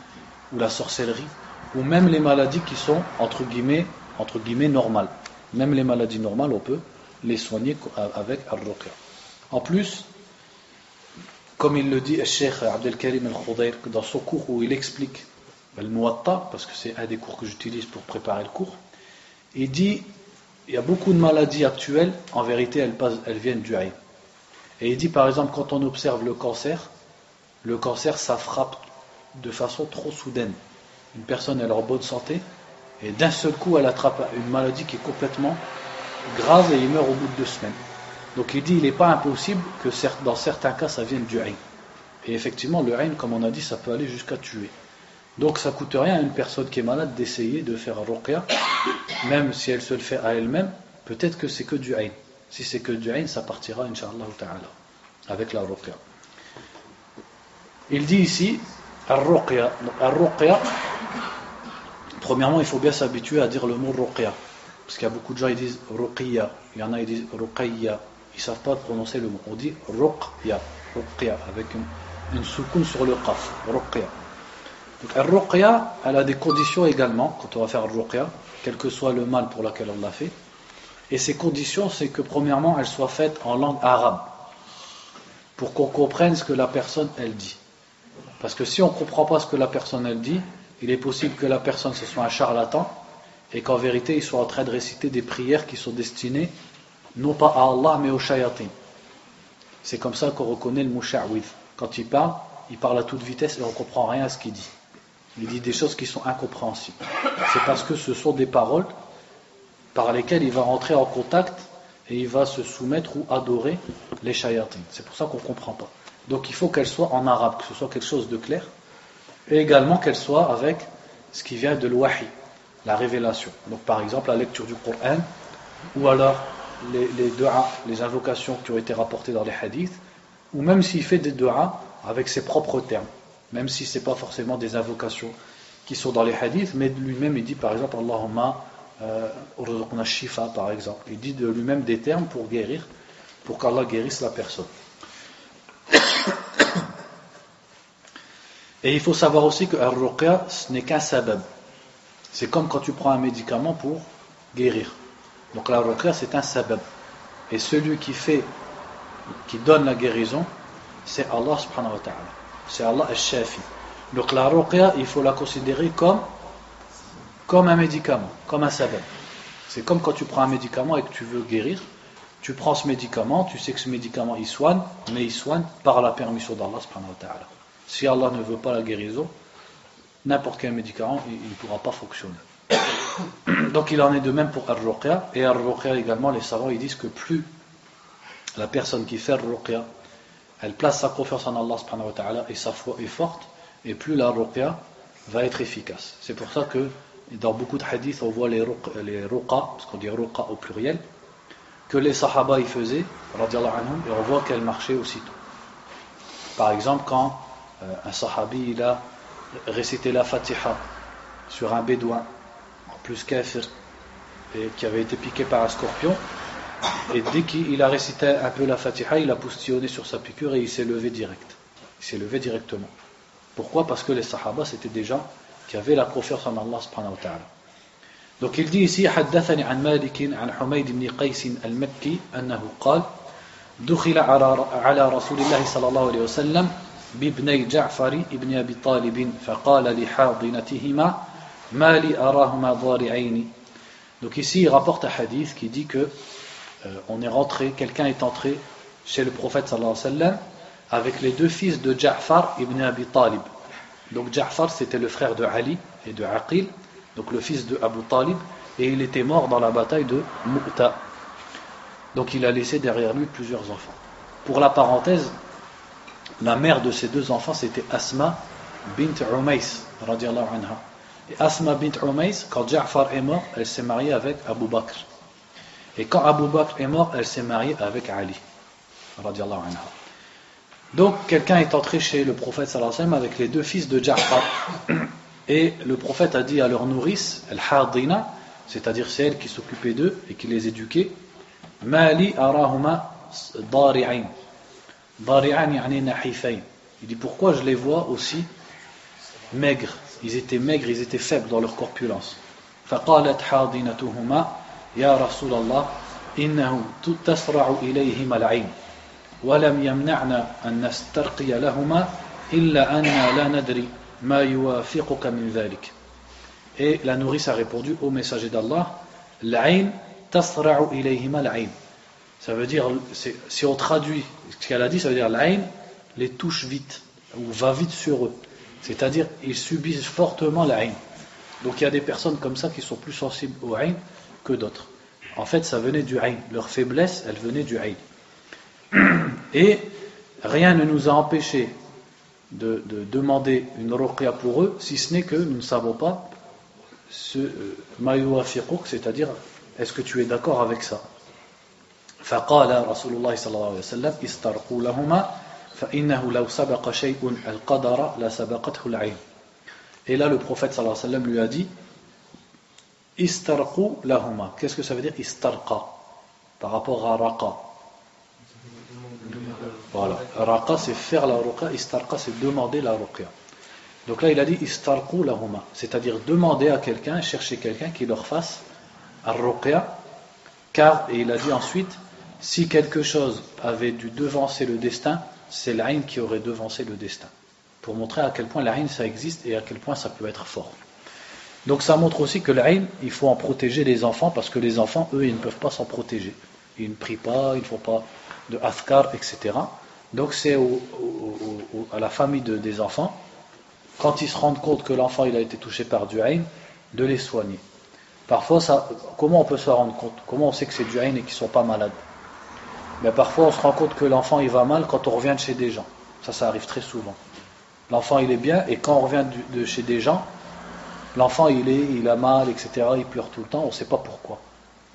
ou la sorcellerie ou même les maladies qui sont entre guillemets entre guillemets normales. Même les maladies normales, on peut les soigner avec al-ruqya. En plus, comme il le dit le Cheikh Abdelkarim al-Khudayr dans son cours où il explique le muatta, parce que c'est un des cours que j'utilise pour préparer le cours, il dit il y a beaucoup de maladies actuelles, en vérité elles, viennent du haï. Et il dit par exemple quand on observe le cancer, le cancer ça frappe de façon trop soudaine. Une personne est en bonne santé et d'un seul coup elle attrape une maladie qui est complètement grave et il meurt au bout de deux semaines. Donc il dit il n'est pas impossible que dans certains cas ça vienne du haïn. Et effectivement, le haïn, comme on a dit, ça peut aller jusqu'à tuer. Donc ça coûte rien à une personne qui est malade d'essayer de faire un ruqya, même si elle se le fait à elle-même, peut-être que c'est que du haïn. Si c'est que du ça partira, inshallah ta'ala, avec la ruqya. Il dit ici, ar-ruqya. premièrement, il faut bien s'habituer à dire le mot ruqya. Parce qu'il y a beaucoup de gens qui disent ruqya, il y en a qui disent ruqayya, ils ne savent pas prononcer le mot. On dit ruqya, ruqya, avec une, une sur le qaf, ruqya. Donc, ruqya, elle a des conditions également, quand on va faire ruqya, quel que soit le mal pour lequel on l'a fait. Et ces conditions, c'est que premièrement, elle soit faite en langue arabe, pour qu'on comprenne ce que la personne, elle dit. Parce que si on ne comprend pas ce que la personne, elle dit, il est possible que la personne, ce soit un charlatan, et qu'en vérité, il soit en train de réciter des prières qui sont destinées non pas à Allah mais au shayatin. C'est comme ça qu'on reconnaît le musha'wid. Quand il parle, il parle à toute vitesse et on ne comprend rien à ce qu'il dit. Il dit des choses qui sont incompréhensibles. C'est parce que ce sont des paroles par lesquelles il va rentrer en contact et il va se soumettre ou adorer les shayatin. C'est pour ça qu'on ne comprend pas. Donc il faut qu'elle soit en arabe, que ce soit quelque chose de clair, et également qu'elle soit avec ce qui vient de l'wahi, la révélation. Donc par exemple la lecture du Coran, ou alors les, les les invocations qui ont été rapportées dans les hadiths, ou même s'il fait des du'a avec ses propres termes, même si ce n'est pas forcément des invocations qui sont dans les hadiths, mais lui-même il dit par exemple Allahumma euh, shifa par exemple. Il dit de lui-même des termes pour guérir, pour qu'Allah guérisse la personne. Et il faut savoir aussi que al-ruqya, ce n'est qu'un sabab. C'est comme quand tu prends un médicament pour guérir. Donc la ruqya c'est un sabab. Et celui qui fait, qui donne la guérison, c'est Allah subhanahu wa ta'ala. C'est Allah al-shafi. Donc la ruqya, il faut la considérer comme, comme un médicament, comme un sabab. C'est comme quand tu prends un médicament et que tu veux guérir. Tu prends ce médicament, tu sais que ce médicament il soigne, mais il soigne par la permission d'Allah. Si Allah ne veut pas la guérison, n'importe quel médicament, il ne pourra pas fonctionner. *coughs* Donc il en est de même pour Ar-Ruqya. Et Ar-Ruqya également, les savants ils disent que plus la personne qui fait ruqya, elle place sa confiance en Allah et sa foi est forte, et plus la ruqya va être efficace. C'est pour ça que dans beaucoup de hadiths, on voit les, ruqa, parce qu'on dit ruqa au pluriel, que les sahaba y faisaient, et on voit qu'elles marchaient aussitôt. Par exemple, quand euh, un sahabi il a récité la fatiha sur un bédouin, en plus kafir, et qui avait été piqué par un scorpion, et dès qu'il a récité un peu la fatiha, il a postillonné sur sa piqûre et il s'est levé direct. Il s'est levé directement. Pourquoi? Parce que les sahaba, c'était des gens qui avaient la confiance en Allah subhanahu wa ta'ala. Donc il dit ici, حدثني عن مالك عن حميد بن قيس المكي أنه قال دخل على رسول الله صلى الله عليه وسلم بابني جعفر ابن أبي طالب فقال لحاضنتهما ما لي أراهما ضارعين Donc ici il rapporte un hadith qui dit que euh, on est rentré, quelqu'un est entré chez le prophète sallallahu alayhi wa sallam avec les deux fils de Ja'far ibn Abi Talib. Donc Ja'far c'était le frère de Ali et de Aqil, donc le fils de Abu Talib, et il était mort dans la bataille de Mu'ta. Donc il a laissé derrière lui plusieurs enfants. Pour la parenthèse, la mère de ces deux enfants c'était Asma bint Umays, anha. Et Asma bint Umays, quand Ja'far est mort, elle s'est mariée avec Abu Bakr. Et quand Abu Bakr est mort, elle s'est mariée avec Ali. Anha. Donc quelqu'un est entré chez le prophète sallallahu alayhi wa sallam avec les deux fils de Ja'far. Et le prophète a dit à leur nourrice, Al-Hardina, c'est-à-dire celle qui s'occupait d'eux et qui les éduquait, Mali arahuma dari'ain. Dari'ain yani nahifain. Il dit pourquoi je les vois aussi maigres. Ils étaient maigres, ils étaient faibles dans leur corpulence. فقالت حاضنتهما يا رسول الله إنه تسرع إليهما العين ولم يمنعنا أن نسترقي لهما إلا أننا لا ندري ما يوافقك من ذلك Et la nourrice a répondu au messager d'Allah L'aïn tasra'u ilayhima l'aïn. Ça veut dire, si on traduit ce qu'elle a dit, ça veut dire l'aïn les touche vite, ou va vite sur eux. C'est-à-dire, ils subissent fortement l'aïn. Donc il y a des personnes comme ça qui sont plus sensibles au aïn que d'autres. En fait, ça venait du aïn. Leur faiblesse, elle venait du aïn. *clears throat* Et rien ne nous a empêché de, demander une ruqya pour eux, si ce n'est que nous ne savons pas ce euh, c'est-à-dire est-ce que tu es d'accord avec ça فقال رسول الله صلى الله عليه وسلم استرقوا لهما فإنه لو سبق شيء القدر لسبقته العين Et là le prophète sallallahu alayhi wa sallam lui a dit Istarqu lahuma. Qu'est-ce que ça veut dire istarqa Par rapport à raqa. Voilà. Raqa, c'est faire la ruqa. Istarqa, c'est demander la ruqya. Donc là, il a dit istarqu lahuma. C'est-à-dire demander à quelqu'un, chercher quelqu'un qui leur fasse ar-ruqya. Car, et il a dit ensuite, si quelque chose avait dû devancer le destin, c'est l'aïn qui aurait devancé le destin. Pour montrer à quel point l'aïn ça existe et à quel point ça peut être fort. Donc ça montre aussi que l'aïn, il faut en protéger les enfants parce que les enfants, eux, ils ne peuvent pas s'en protéger. Ils ne prient pas, ils ne font pas de afkar, etc. Donc c'est à la famille des enfants, quand ils se rendent compte que l'enfant il a été touché par du de les soigner. Parfois, comment on peut se rendre compte? Comment on sait que c'est du et qu'ils ne sont pas malades? Mais parfois, on se rend compte que l'enfant il va mal quand on revient de chez des gens. Ça, ça arrive très souvent. L'enfant il est bien et quand on revient de chez des gens, l'enfant il il a mal, etc. Il pleure tout le temps. On ne sait pas pourquoi.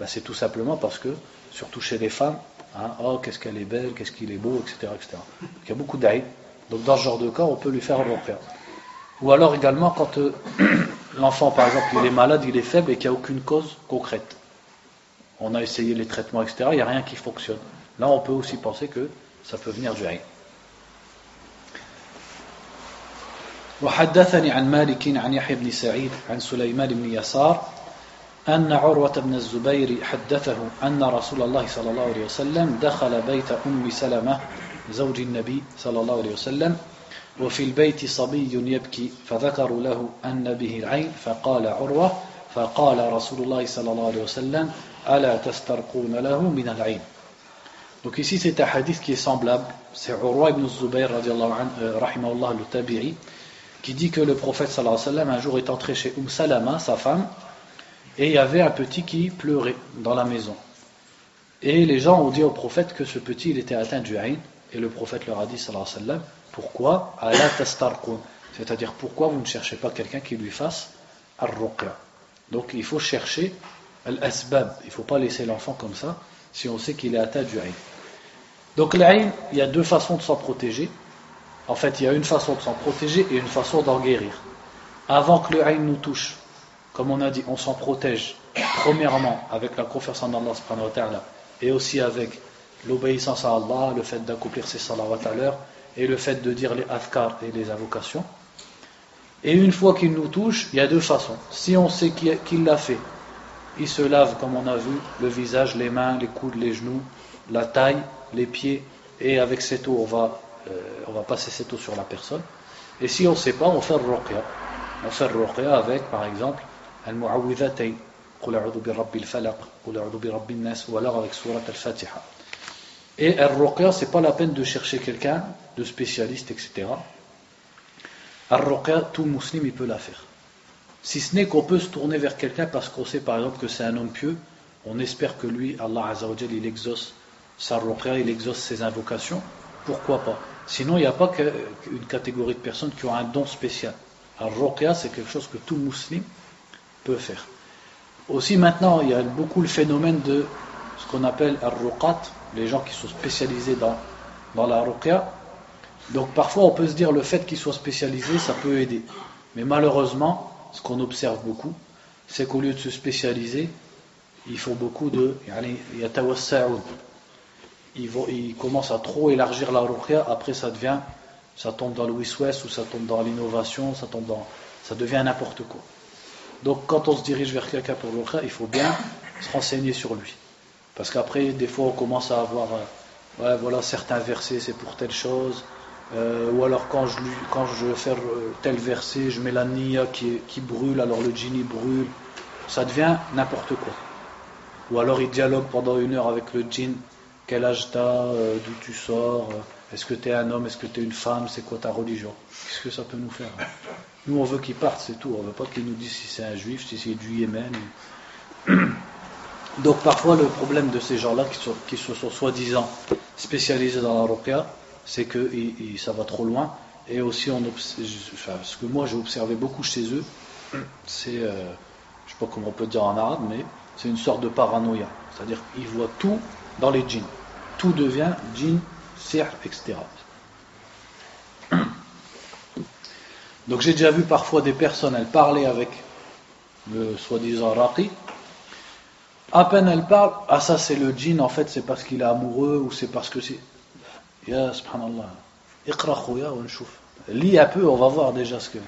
Ben, c'est tout simplement parce que, surtout chez les femmes, Hein, oh, qu'est-ce qu'elle est belle, qu'est-ce qu'il est beau, etc. etc. il y a beaucoup d'aïd. Donc dans ce genre de cas, on peut lui faire un repère. Ou alors également quand euh, *coughs* l'enfant, par exemple, il est malade, il est faible et qu'il n'y a aucune cause concrète. On a essayé les traitements, etc. Il n'y a rien qui fonctionne. Là, on peut aussi penser que ça peut venir du haïd. وحدثني عن مالك عن يحيى بن سعيد عن سليمان بن يسار أن عروة بن الزبير حدثه أن رسول الله صلى الله عليه وسلم دخل بيت أم سلمة زوج النبي صلى الله عليه وسلم وفي البيت صبي يبكي فذكروا له أن به العين فقال عروة فقال رسول الله صلى الله عليه وسلم ألا تسترقون له من العين؟ Donc ici c'est un hadith qui est semblable, c'est Urwa ibn Zubayr euh, rahimahullah le tabi'i qui dit que le prophète sallallahu alayhi wa sallam un jour est entré chez Umm Salama, sa femme, et il y avait un petit qui pleurait dans la maison. Et les gens ont dit au prophète que ce petit il était atteint du Aïn. Et le prophète leur a dit, sallallahu alayhi wa sallam, pourquoi C'est-à-dire, pourquoi vous ne cherchez pas quelqu'un qui lui fasse ar-ruqya? Donc il faut chercher al-asbab. Il ne faut pas laisser l'enfant comme ça si on sait qu'il est atteint du Aïn. Donc l'Aïn, il y a deux façons de s'en protéger. En fait, il y a une façon de s'en protéger et une façon d'en guérir. Avant que le Aïn nous touche, comme on a dit, on s'en protège premièrement avec la confiance en Allah et aussi avec l'obéissance à Allah, le fait d'accomplir ses salawat à l'heure et le fait de dire les afkar et les invocations. Et une fois qu'il nous touche, il y a deux façons. Si on sait qu'il l'a fait, il se lave, comme on a vu, le visage, les mains, les coudes, les genoux, la taille, les pieds, et avec cette eau, on va, euh, on va passer cette eau sur la personne. Et si on ne sait pas, on fait ruqya. On fait ruqya avec, par exemple, al-mu'awwidhatayn, ou alors avec al-fatiha. Et al-ruqya, c'est pas la peine de chercher quelqu'un de spécialiste, etc. Al-ruqya, tout musulman, il peut la faire. Si ce n'est qu'on peut se tourner vers quelqu'un parce qu'on sait par exemple que c'est un homme pieux, on espère que lui, Allah Azzawajal, il exauce sa ruqya, il exauce ses invocations, pourquoi pas? Sinon, il n'y a pas qu'une catégorie de personnes qui ont un don spécial. Al-ruqya, c'est quelque chose que tout musulman faire. Aussi maintenant, il y a beaucoup le phénomène de ce qu'on appelle al-ruqat, les gens qui sont spécialisés dans, dans la ruqya. Donc parfois on peut se dire le fait qu'ils soient spécialisés, ça peut aider. Mais malheureusement, ce qu'on observe beaucoup, c'est qu'au lieu de se spécialiser, ils font beaucoup de ils, vont, ils commencent à trop élargir la ruqya, après ça devient, ça tombe dans le west ou ça tombe dans l'innovation, ça tombe dans, ça devient n'importe quoi. Donc quand on se dirige vers quelqu'un pour le il faut bien se renseigner sur lui. Parce qu'après, des fois, on commence à avoir, euh, voilà, certains versets, c'est pour telle chose. Euh, ou alors quand je, je vais faire euh, tel verset, je mets la niya qui, brûle, alors le djinni brûle. Ça devient n'importe quoi. Ou alors il dialogue pendant une heure avec le djinn. Quel âge t'as, d'où tu sors, est-ce que tu es un homme, est-ce que tu es une femme, c'est quoi ta religion? Qu'est-ce que ça peut nous faire hein Nous on veut qu'il parte, c'est tout. On veut pas qu'il nous dise si c'est un juif, si c'est du Yémen. *clears throat* Donc parfois le problème de ces gens-là qui, se sont soi-disant spécialisés dans la c'est que ça va trop loin. Et aussi, on ce que moi j'ai observé beaucoup chez eux, *clears throat* c'est, euh, je ne sais pas comment on peut dire en arabe, mais c'est une sorte de paranoïa. C'est-à-dire qu'ils voient tout dans les djinns. Tout devient djinn, sihr, etc. Donc j'ai déjà vu parfois des personnes, elles parlaient avec le soi-disant raqi, à peine elle parle, ah ça c'est le djinn, en fait c'est parce qu'il est amoureux ou c'est parce que c'est. Ya subhanallah. Iqra Lis un peu, on va voir déjà ce que.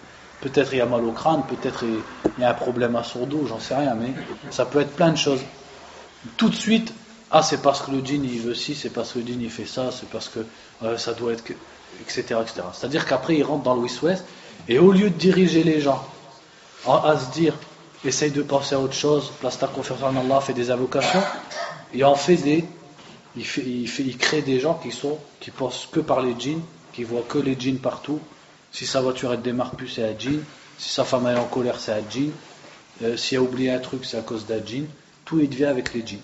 Peut-être il y a mal au crâne, peut-être il y a un problème à son dos, j'en sais rien, mais ça peut être plein de choses. Tout de suite, ah c'est parce que le djinn il veut ci, c'est parce que le djinn il fait ça, c'est parce que ça doit être que. etc. etc. C'est-à-dire qu'après il rentre dans le West-West, et au lieu de diriger les gens à se dire essaye de penser à autre chose, place ta confiance en Allah, fait des invocations, et en fait des. Il, fait, il, fait, il crée des gens qui sont qui pensent que par les djinns, qui voient que les djinns partout. Si sa voiture elle démarre plus, c'est un djinn. Si sa femme est en colère, c'est un djinn. Euh, S'il a oublié un truc, c'est à cause d'un djinn. Tout il devient avec les djinns.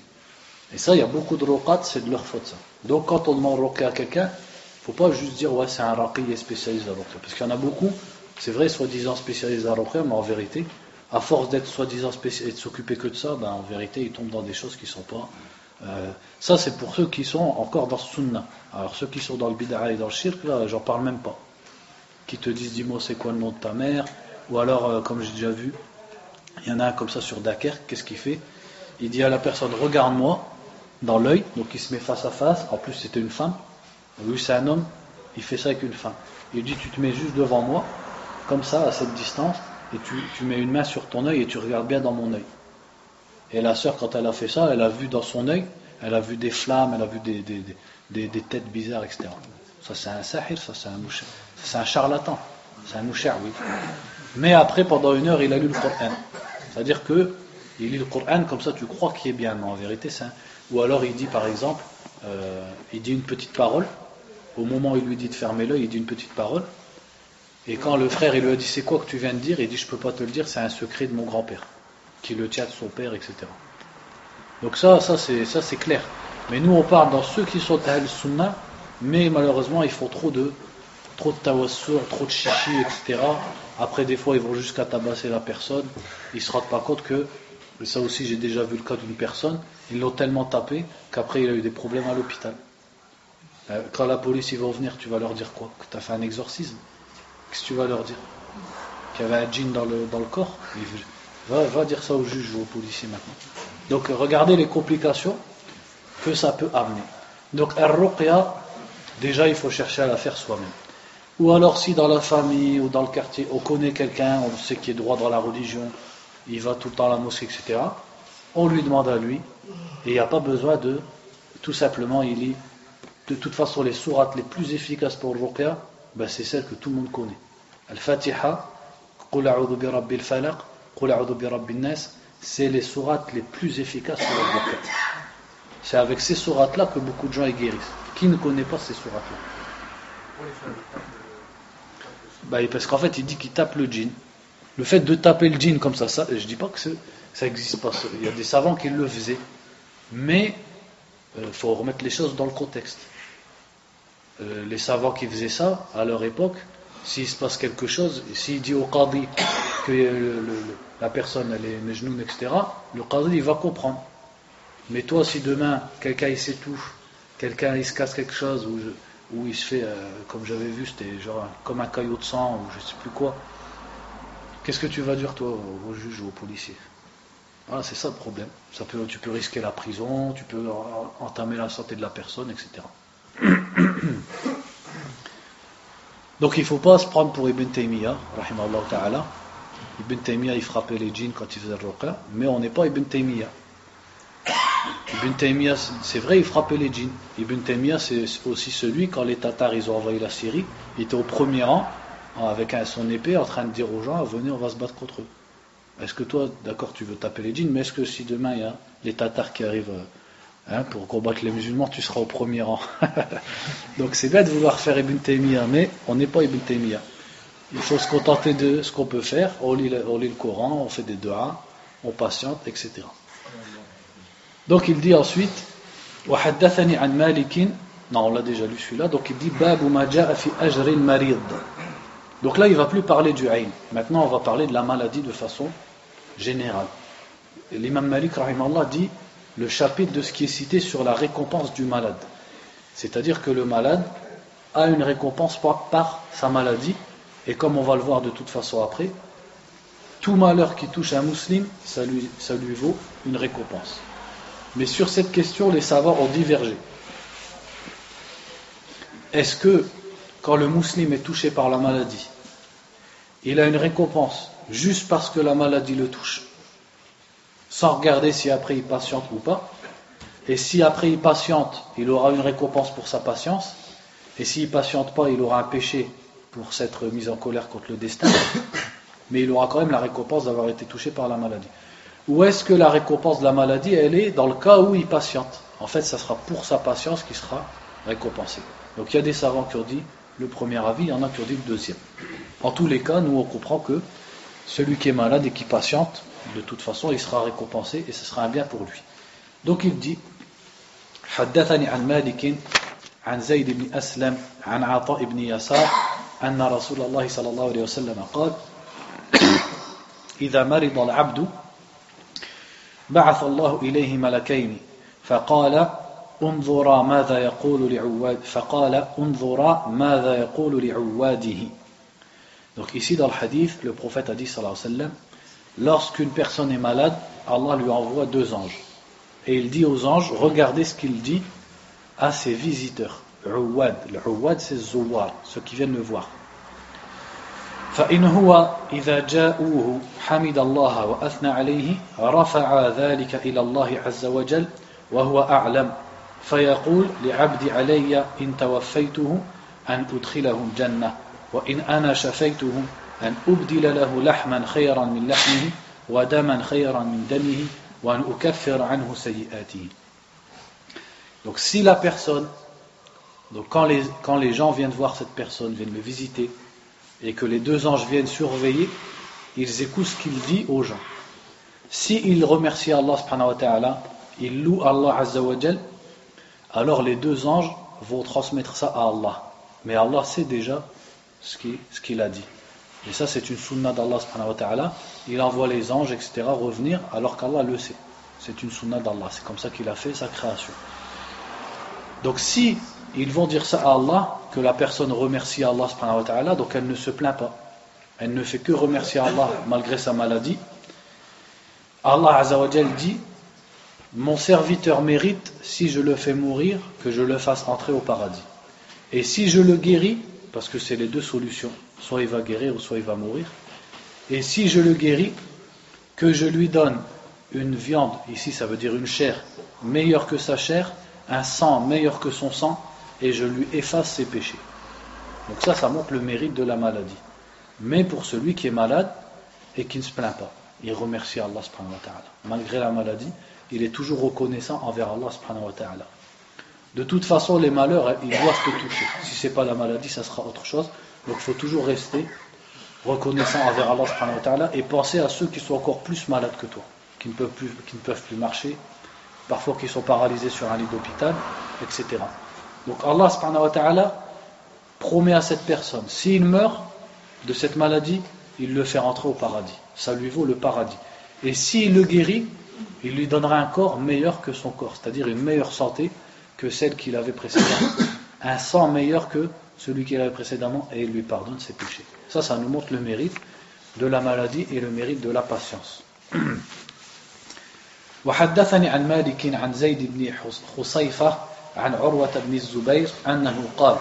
Et ça, il y a beaucoup de roqat, c'est de leur faute ça. Donc quand on demande roquer à quelqu'un, faut pas juste dire ouais c'est un raqi, il est spécialisé à roquer. Parce qu'il y en a beaucoup, c'est vrai, soi-disant spécialisé à roquer, mais en vérité, à force d'être soi-disant et de s'occuper que de ça, ben, en vérité, ils tombent dans des choses qui ne sont pas. Euh, ça, c'est pour ceux qui sont encore dans ce sunna. Alors, ceux qui sont dans le bid'a et dans le shirk, là, j'en parle même pas. Qui te disent, dis-moi, c'est quoi le nom de ta mère? Ou alors, euh, comme j'ai déjà vu, il y en a un comme ça sur Dakar, qu'est-ce qu'il fait? Il dit à la personne, regarde-moi dans l'œil, donc il se met face à face. En plus, c'était une femme. Lui, c'est un homme, il fait ça avec une femme. Il dit, tu te mets juste devant moi, comme ça, à cette distance et tu, mets une main sur ton œil et tu regardes bien dans mon œil. Et la sœur, quand elle a fait ça, elle a vu dans son œil, elle a vu des flammes, elle a vu des, têtes bizarres, etc. Ça, c'est un sahir, ça, c'est un moucher. C'est un charlatan. C'est un moucher, oui. Mais après, pendant une heure, il a lu le Coran. C'est-à-dire que il lit le Coran, comme ça, tu crois qu'il est bien, mais en vérité, c'est un... Ou alors, il dit, par exemple, euh, il dit une petite parole. Au moment où il lui dit de fermer l'œil, il dit une petite parole. Et quand le frère il lui a dit c'est quoi que tu viens de dire, il dit je peux pas te le dire, c'est un secret de mon grand-père, qui le tient de son père, etc. Donc ça, ça c'est ça c'est clair. Mais nous, on parle dans ceux qui sont Ahl Sunnah, mais malheureusement, ils font trop de, trop de trop de chichi, etc. Après, des fois, ils vont jusqu'à tabasser la personne. Ils se rendent pas compte que, et ça aussi, j'ai déjà vu le cas d'une personne, ils l'ont tellement tapé qu'après, il a eu des problèmes à l'hôpital. Euh, Quand la police ils vont venir, tu vas leur dire quoi? Que tu as fait un exorcisme? Qu'est-ce que tu vas leur dire Qu'il y avait un djinn dans le, dans le corps va, va dire ça au juge ou au policier maintenant. Donc, regardez les complications que ça peut amener. Donc, ar-ruqya, déjà, il faut chercher à la faire soi-même. Ou alors, si dans la famille ou dans le quartier, on connaît quelqu'un, on sait qu'il est droit dans la religion, il va tout le temps à la mosquée, etc., on lui demande à lui, et il n'y a pas besoin de, tout simplement, il lit, de toute façon, les sourates les plus efficaces pour le ruqya, ben, c'est celles que tout le monde connaît. Al-Fatiha, Qul a'udhu bi rabbil falaq, Qul a'udhu bi nas, c'est les sourates les plus efficaces pour le ruqya. C'est avec ces sourates-là que beaucoup de gens y guérissent. Qui ne connaît pas ces sourates-là? Bah, Parce qu'en fait, il dit qu'il tape le djinn. Le fait de taper le djinn comme ça, ça je dis pas que ça n'existe pas. Il y a des savants qui le faisaient. Mais il faut remettre les choses dans le contexte. Euh, les savants qui faisaient ça, à leur époque, s'il se passe quelque chose, s'il dit au qadi que euh, la personne elle est mejnoun, etc., le qadi il va comprendre. Mais toi, si demain, quelqu'un il s'étouffe, quelqu'un il se casse quelque chose, ou, il se fait, euh, comme j'avais vu, c'était genre comme un caillot de sang, ou je sais plus quoi, qu'est-ce que tu vas dire, toi, au, au juge ou au policier? Voilà, c'est ça le problème. Ça peut, tu peux risquer la prison, tu peux en- entamer la santé de la personne, etc. Donc il ne faut pas se prendre pour Ibn Taymiyyah, ta'ala. Ibn Taymiyyah, il frappait les djinns quand il faisait le ruqya, mais on n'est pas Ibn Taymiyyah. Ibn Taymiyyah, c'est- vrai, il frappait les djinns. Ibn Taymiyyah, c'est aussi celui, quand les Tatars ils ont envahi la Syrie, il était au premier rang, avec un- son épée, en train de dire aux gens, venez, on va se battre contre eux. Est-ce que toi, d'accord, tu veux taper les djinns, mais est-ce que si demain il y a les Tatars qui arrivent euh, hein, pour combattre les musulmans, tu seras au premier rang *laughs* Donc c'est bien de vouloir faire Ibn Taymiyyah, mais on n'est pas Ibn Taymiyyah. Il faut se contenter de ce qu'on peut faire. On lit, le, on lit le Coran, on fait des doigts, on patiente, etc. Donc il dit ensuite, وحدثني عن مالك non on l'a déjà lu celui-là donc il dit باب ما جاء في أجر المريض donc là il va plus parler du ayn maintenant on va parler de la maladie de façon générale Et l'imam Malik rahimallah dit le chapitre de ce qui est cité sur la récompense du malade c'est-à-dire que le malade a une récompense par, sa maladie et comme on va le voir de toute façon après tout malheur qui touche un musulman ça lui, vaut une récompense mais sur cette question, les savants ont divergé. Est-ce que quand le musulman est touché par la maladie, il a une récompense juste parce que la maladie le touche, sans regarder si après il patiente ou pas Et si après il patiente, il aura une récompense pour sa patience Et s'il patiente pas, il aura un péché pour s'être mis en colère contre le destin *coughs* Mais il aura quand même la récompense d'avoir été touché par la maladie. Ou est-ce que la récompense de la maladie, elle est dans le cas où il patiente? En fait, ça sera pour sa patience qui sera récompensé. Donc il y a des savants qui ont dit le premier avis, il y en a qui ont dit le deuxième. En tous les cas, nous on comprend que celui qui est malade et qui patiente, de toute façon, il sera récompensé et ce sera un bien pour lui. Donc il dit حدثني عن مالك عن زيد بن أسلم عن عطاء بن يسار أن رسول الله صلى الله عليه وسلم قال إذا مرض العبد بعث الله إليه ملكين فقال انظرا ماذا يقول لعواد فقال انظرا ماذا يقول لعواده Donc ici dans le hadith, le prophète a dit sallallahu alayhi wa sallam, lorsqu'une personne est malade, Allah lui envoie deux anges. Et il dit aux anges, regardez ce qu'il dit à ses visiteurs. Uwad. Le Uwad c'est Zouwar, ceux qui viennent le voir. فإن هو إذا جاءوه حمد الله وأثنى عليه رفع ذلك إلى الله عز وجل وهو أعلم فيقول لعبدي علي إن توفيته أن أدخله الجنة وإن أنا شفيته أن أبدل له لحما خيرا من لحمه ودما خيرا من دمه وأن أكفر عنه سيئاته Donc si la personne, donc quand les, quand les gens viennent voir cette personne, viennent le visiter, et que les deux anges viennent surveiller, ils écoutent ce qu'il dit aux gens. Si il remercie Allah subhanahu wa ta'ala, il loue Allah azza wa jal, alors les deux anges vont transmettre ça à Allah. Mais Allah sait déjà ce qu'il a dit. Et ça, c'est une sunna d'Allah subhanahu wa ta'ala. Il envoie les anges, etc., revenir alors qu'Allah le sait. C'est une sunna d'Allah. C'est comme ça qu'il a fait sa création. Donc, si ils vont dire ça à Allah, que la personne remercie Allah subhanahu wa ta'ala, donc elle ne se plaint pas. Elle ne fait que remercier Allah malgré sa maladie. Allah azawajal dit Mon serviteur mérite, si je le fais mourir, que je le fasse entrer au paradis. Et si je le guéris, parce que c'est les deux solutions, soit il va guérir ou soit il va mourir, et si je le guéris, que je lui donne une viande, ici ça veut dire une chair, meilleure que sa chair, un sang meilleur que son sang, et je lui efface ses péchés. Donc ça, ça montre le mérite de la maladie. Mais pour celui qui est malade et qui ne se plaint pas, il remercie Allah subhanahu wa. Malgré la maladie, il est toujours reconnaissant envers Allah subhanahu wa. De toute façon, les malheurs, ils doivent te toucher. Si ce n'est pas la maladie, ça sera autre chose. Donc il faut toujours rester reconnaissant envers Allah subhanahu wa ta'ala et penser à ceux qui sont encore plus malades que toi, qui ne peuvent plus, marcher, parfois qui sont paralysés sur un lit d'hôpital, etc. Donc Allah subhanahu wa ta'ala promet à cette personne, s'il meurt de cette maladie, il le fait rentrer au paradis. Ça lui vaut le paradis. Et s'il le guérit, il lui donnera un corps meilleur que son corps, c'est-à-dire une meilleure santé que celle qu'il avait précédemment. Un sang meilleur que celui qu'il avait précédemment et il lui pardonne ses péchés. Ça, ça nous montre le mérite de la maladie et le mérite de la patience. *clears throat* وحدثني عن مالك عن زيد بن خصيفة عن عروة بن الزبير أنه قال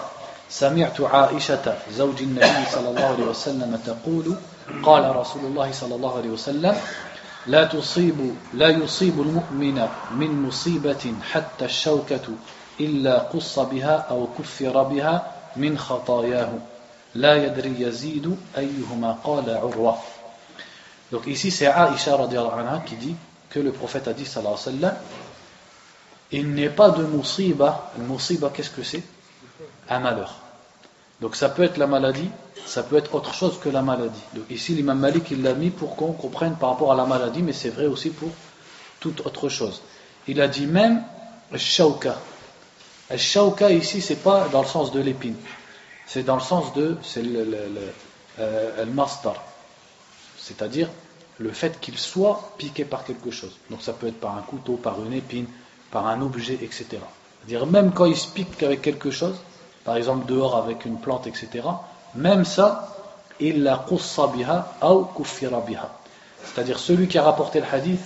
سمعت عائشة زوج النبي صلى الله عليه وسلم تقول قال رسول الله صلى الله عليه وسلم لا تصيب لا يصيب المؤمن من مصيبة حتى الشوكة إلا قص بها أو كفر بها من خطاياه لا يدري يزيد أيهما قال عروة Donc ici c'est Aisha anha qui dit que le prophète a dit sallallahu alayhi wa sallam il n'est pas de musiba. Le musiba qu'est-ce que c'est Un malheur. Donc ça peut être la maladie, ça peut être autre chose que la maladie. Donc ici, l'imam Malik, il l'a mis pour qu'on comprenne par rapport à la maladie, mais c'est vrai aussi pour toute autre chose. Il a dit même shauka. Shauka ici, c'est pas dans le sens de l'épine, c'est dans le sens de c'est le, le, euh, mastar, c'est-à-dire le fait qu'il soit piqué par quelque chose. Donc ça peut être par un couteau, par une épine, par un objet, etc. C'est-à-dire même quand il se pique avec quelque chose, par exemple dehors avec une plante, etc., même ça, il la biha ou kuffira biha. C'est-à-dire celui qui a rapporté le hadith,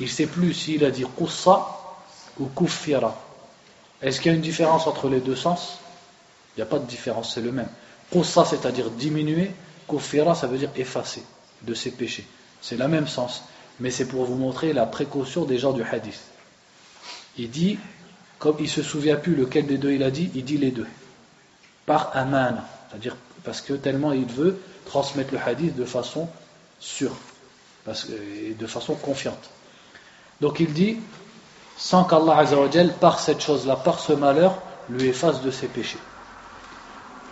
il ne sait plus s'il a dit qussa ou kuffira. Est-ce qu'il y a une différence entre les deux sens? Il n'y a pas de différence, c'est le même. Qussa, c'est-à-dire diminuer, kuffira, ça veut dire effacer de ses péchés. C'est le même sens. Mais c'est pour vous montrer la précaution des gens du hadith. Il dit, comme il se souvient plus lequel des deux il a dit, il dit les deux par aman, c'est-à-dire parce que tellement il veut transmettre le hadith de façon sûre et de façon confiante. Donc il dit sans qu'Allah Azzawajal, par cette chose-là, par ce malheur, lui efface de ses péchés.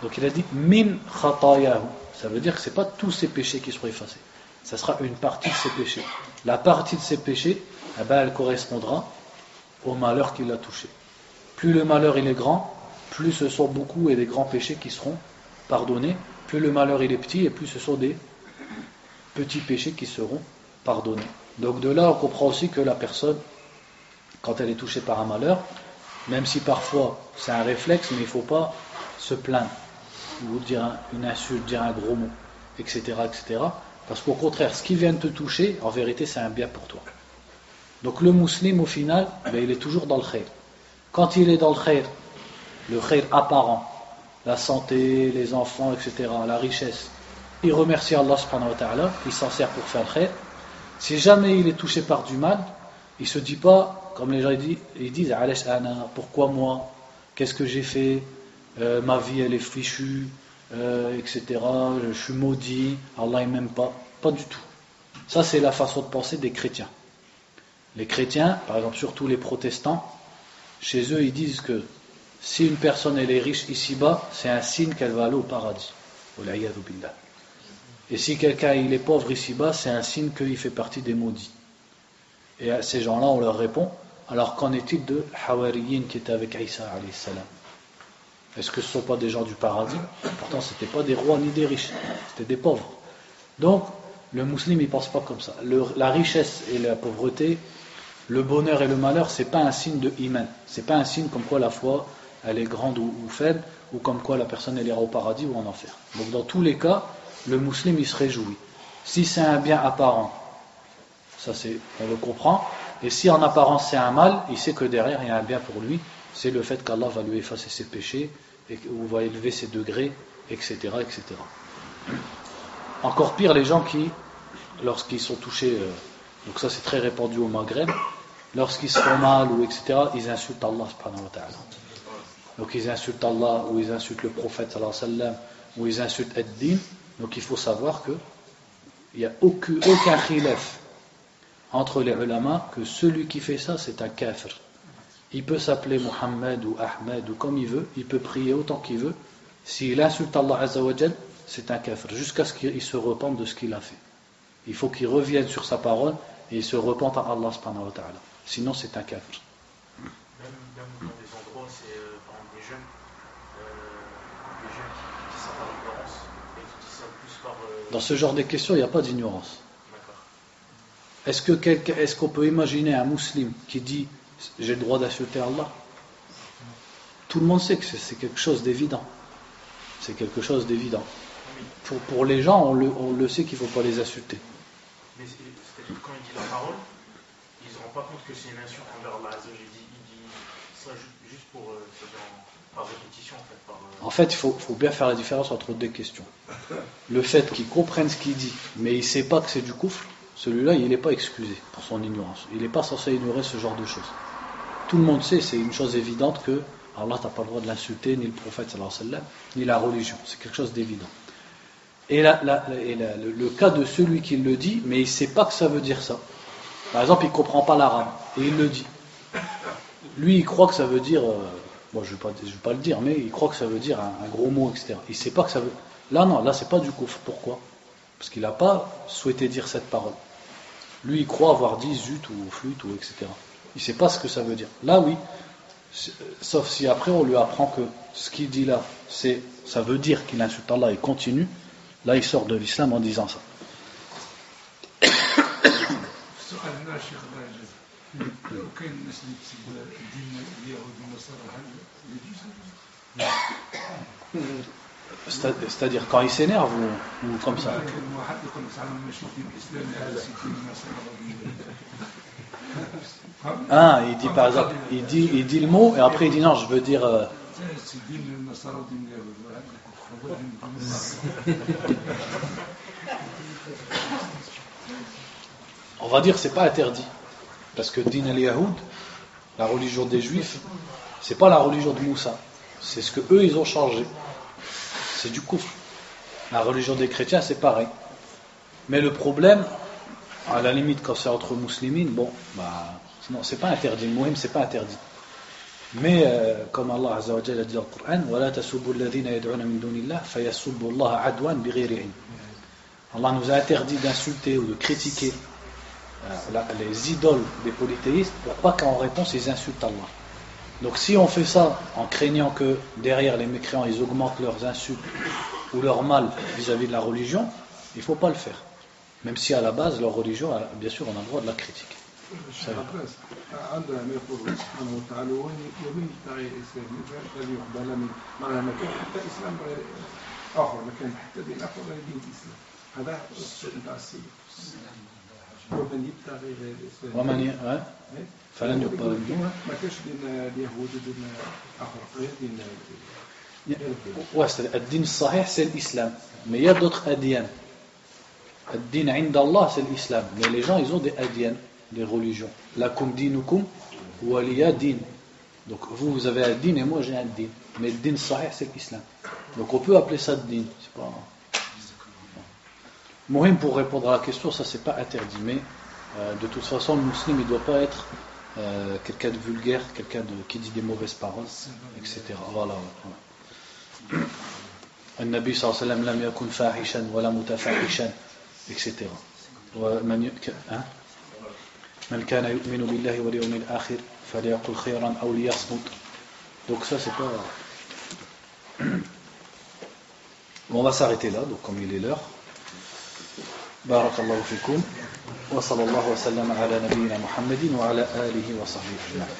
Donc il a dit min khatayahu. Ça veut dire que ce n'est pas tous ses péchés qui seront effacés. Ça sera une partie de ses péchés. La partie de ses péchés, eh ben, elle correspondra au malheur qu'il a touché. Plus le malheur il est grand, plus ce sont beaucoup et des grands péchés qui seront pardonnés, plus le malheur il est petit et plus ce sont des petits péchés qui seront pardonnés. Donc de là on comprend aussi que la personne, quand elle est touchée par un malheur, même si parfois c'est un réflexe, mais il ne faut pas se plaindre, ou dire une insulte, dire un gros mot, etc. etc. parce qu'au contraire, ce qui vient de te toucher, en vérité c'est un bien pour toi. Donc le musulman au final, ben, il est toujours dans le khair. Quand il est dans le khair, le khayr apparent, la santé, les enfants, etc., la richesse. Il remercie Allah subhanahu wa ta'ala, il s'en sert pour faire le khayr. Si jamais il est touché par du mal, il se dit pas, comme les gens disent, ils disent pourquoi moi? Qu'est-ce que j'ai fait? Euh, Ma vie elle est fichue, euh, etc. Je suis maudit, Allah il m'aime pas. Pas du tout. Ça c'est la façon de penser des chrétiens. Les chrétiens, par exemple surtout les protestants, chez eux ils disent que si une personne est riche ici-bas, c'est un signe qu'elle va aller au paradis. Et si quelqu'un est pauvre ici-bas, c'est un signe qu'il fait partie des maudits. Et à ces gens-là, on leur répond Alors qu'en est-il de Hawariyin qui était avec Isa salam? Est-ce que ce ne sont pas des gens du paradis? Pourtant, ce n'étaient pas des rois ni des riches, c'était des pauvres. Donc, le musulman, il ne pense pas comme ça. la richesse et la pauvreté, le bonheur et le malheur, ce n'est pas un signe de iman. Ce n'est pas un signe comme quoi la foi, elle est grande ou, faible, ou comme quoi la personne, elle ira au paradis ou en enfer. Donc, dans tous les cas, le musulman, il se réjouit. Si c'est un bien apparent, ça c'est, on le comprend. Et si en apparence c'est un mal, il sait que derrière il y a un bien pour lui. C'est le fait qu'Allah va lui effacer ses péchés, ou va élever ses degrés, etc.. Encore pire, les gens qui, lorsqu'ils sont touchés, euh, donc ça c'est très répandu au Maghreb, lorsqu'ils se font mal ou etc., ils insultent Allah. Donc ils insultent Allah ou ils insultent le prophète sallallahu ou ils insultent Ad-Din. Donc il faut savoir que il n'y a aucun, aucun entre les ulama que celui qui fait ça c'est un kafir. Il peut s'appeler Mohammed ou Ahmed ou comme il veut, il peut prier autant qu'il veut. S'il insulte Allah Azzawajal, c'est un kafir, jusqu'à ce qu'il se repente de ce qu'il a fait. Il faut qu'il revienne sur sa parole et il se repente à Allah subhanahu wa ta'ala. Sinon c'est un kafir. Même, même dans des endroits, c'est euh, par exemple des jeunes, euh, des jeunes qui, qui, sont par ignorance et qui disent ça plus par. Euh... Dans ce genre de questions, il n'y a pas d'ignorance. Est-ce qu'on est qu'on peut imaginer un musulman qui dit j'ai le droit d'insulter Allah? Tout le monde sait que c'est quelque chose d'évident. C'est quelque chose d'évident. Pour, pour, les gens, on le, on le sait qu'il ne faut pas les insulter. Mais c'est-à-dire quand il dit la parole, ils ne se rendent pas compte que c'est une insulte envers Allah. Il dit, il dit ça juste pour, euh, par répétition en fait. Par, euh... En fait, il faut, faut, bien faire la différence entre deux questions. Le fait qu'il comprenne ce qu'il dit, mais il ne sait pas que c'est du coufre, celui-là, il n'est pas excusé pour son ignorance. Il n'est pas censé ignorer ce genre de choses. Tout le monde sait, c'est une chose évidente que Allah n'a pas le droit de l'insulter, ni le prophète, ni la religion. C'est quelque chose d'évident. Et, le, cas de celui qui le dit, mais il ne sait pas que ça veut dire ça. Par exemple, il ne comprend pas l'arabe, et il le dit. Lui, il croit que ça veut dire, bon, euh, je ne vais, pas le dire, mais il croit que ça veut dire un, un gros mot, etc. Il ne sait pas que ça veut. Là, non, là, c'est pas du coup. Pourquoi? Parce qu'il n'a pas souhaité dire cette parole. Lui, il croit avoir dit zut ou flûte ou etc. Il ne sait pas ce que ça veut dire. Là, oui, sauf si après on lui apprend que ce qu'il dit là, c'est, ça veut dire qu'il insulte Allah et continue. Là, il sort de l'islam en disant ça. C'est-à-dire quand il s'énerve ou, comme ça. Ah, il dit par exemple, il dit, il dit le mot et après il dit non, je veux dire. Euh... On va dire c'est pas interdit. Parce que din al-Yahoud, la religion des Juifs, c'est pas la religion de Moussa, c'est ce que eux ils ont changé c'est du couf. La religion des chrétiens, c'est pareil. Mais le problème, à la limite, quand c'est entre musulmans, bon, bah, c'est pas interdit. Ce c'est pas interdit. Mais, euh, comme Allah a dit dans le Coran, Allah nous a interdit d'insulter ou de critiquer euh, les idoles des polythéistes pour pas qu'en réponse ils insultent Allah. Donc si on fait ça en craignant que derrière les mécréants ils augmentent leurs insultes ou leur mal vis-à-vis de la religion, il ne faut pas le faire. Même si à la base leur religion, bien sûr, on a le droit de la critiquer. ومن يبتغي غير الاسلام ومن ي... فلن يقبل منه ما كاش بين اليهود وبين اخر دين الدين الصحيح c'est l'islam mais il y a d'autres adyan الدين عند الله c'est l'islam mais les gens ils ont des adyan des religions lakum dinukum waliya din donc vous vous avez un din et moi j'ai un din mais le din sahih c'est l'islam donc on peut appeler ça din c'est pas Mohim, pour répondre à la question, ça c'est pas interdit, mais euh, de toute façon, le musulman il doit pas être euh, quelqu'un de vulgaire, quelqu'un de qui dit des mauvaises paroles, etc. Voilà. Un Nabi sallallahu alayhi wa sallam, fahishan, voilà mutafahishan, etc. Hein? Man kana yu'minu billahi wa liyumil akhir, faliyakul khayran aw liyasmut. Donc ça c'est pas... Bon, on va s'arrêter là, donc comme il est l'heure. Barakallahu fikoum. وصلى الله وسلم على نبينا محمد وعلى آله وصحبه أجمعين.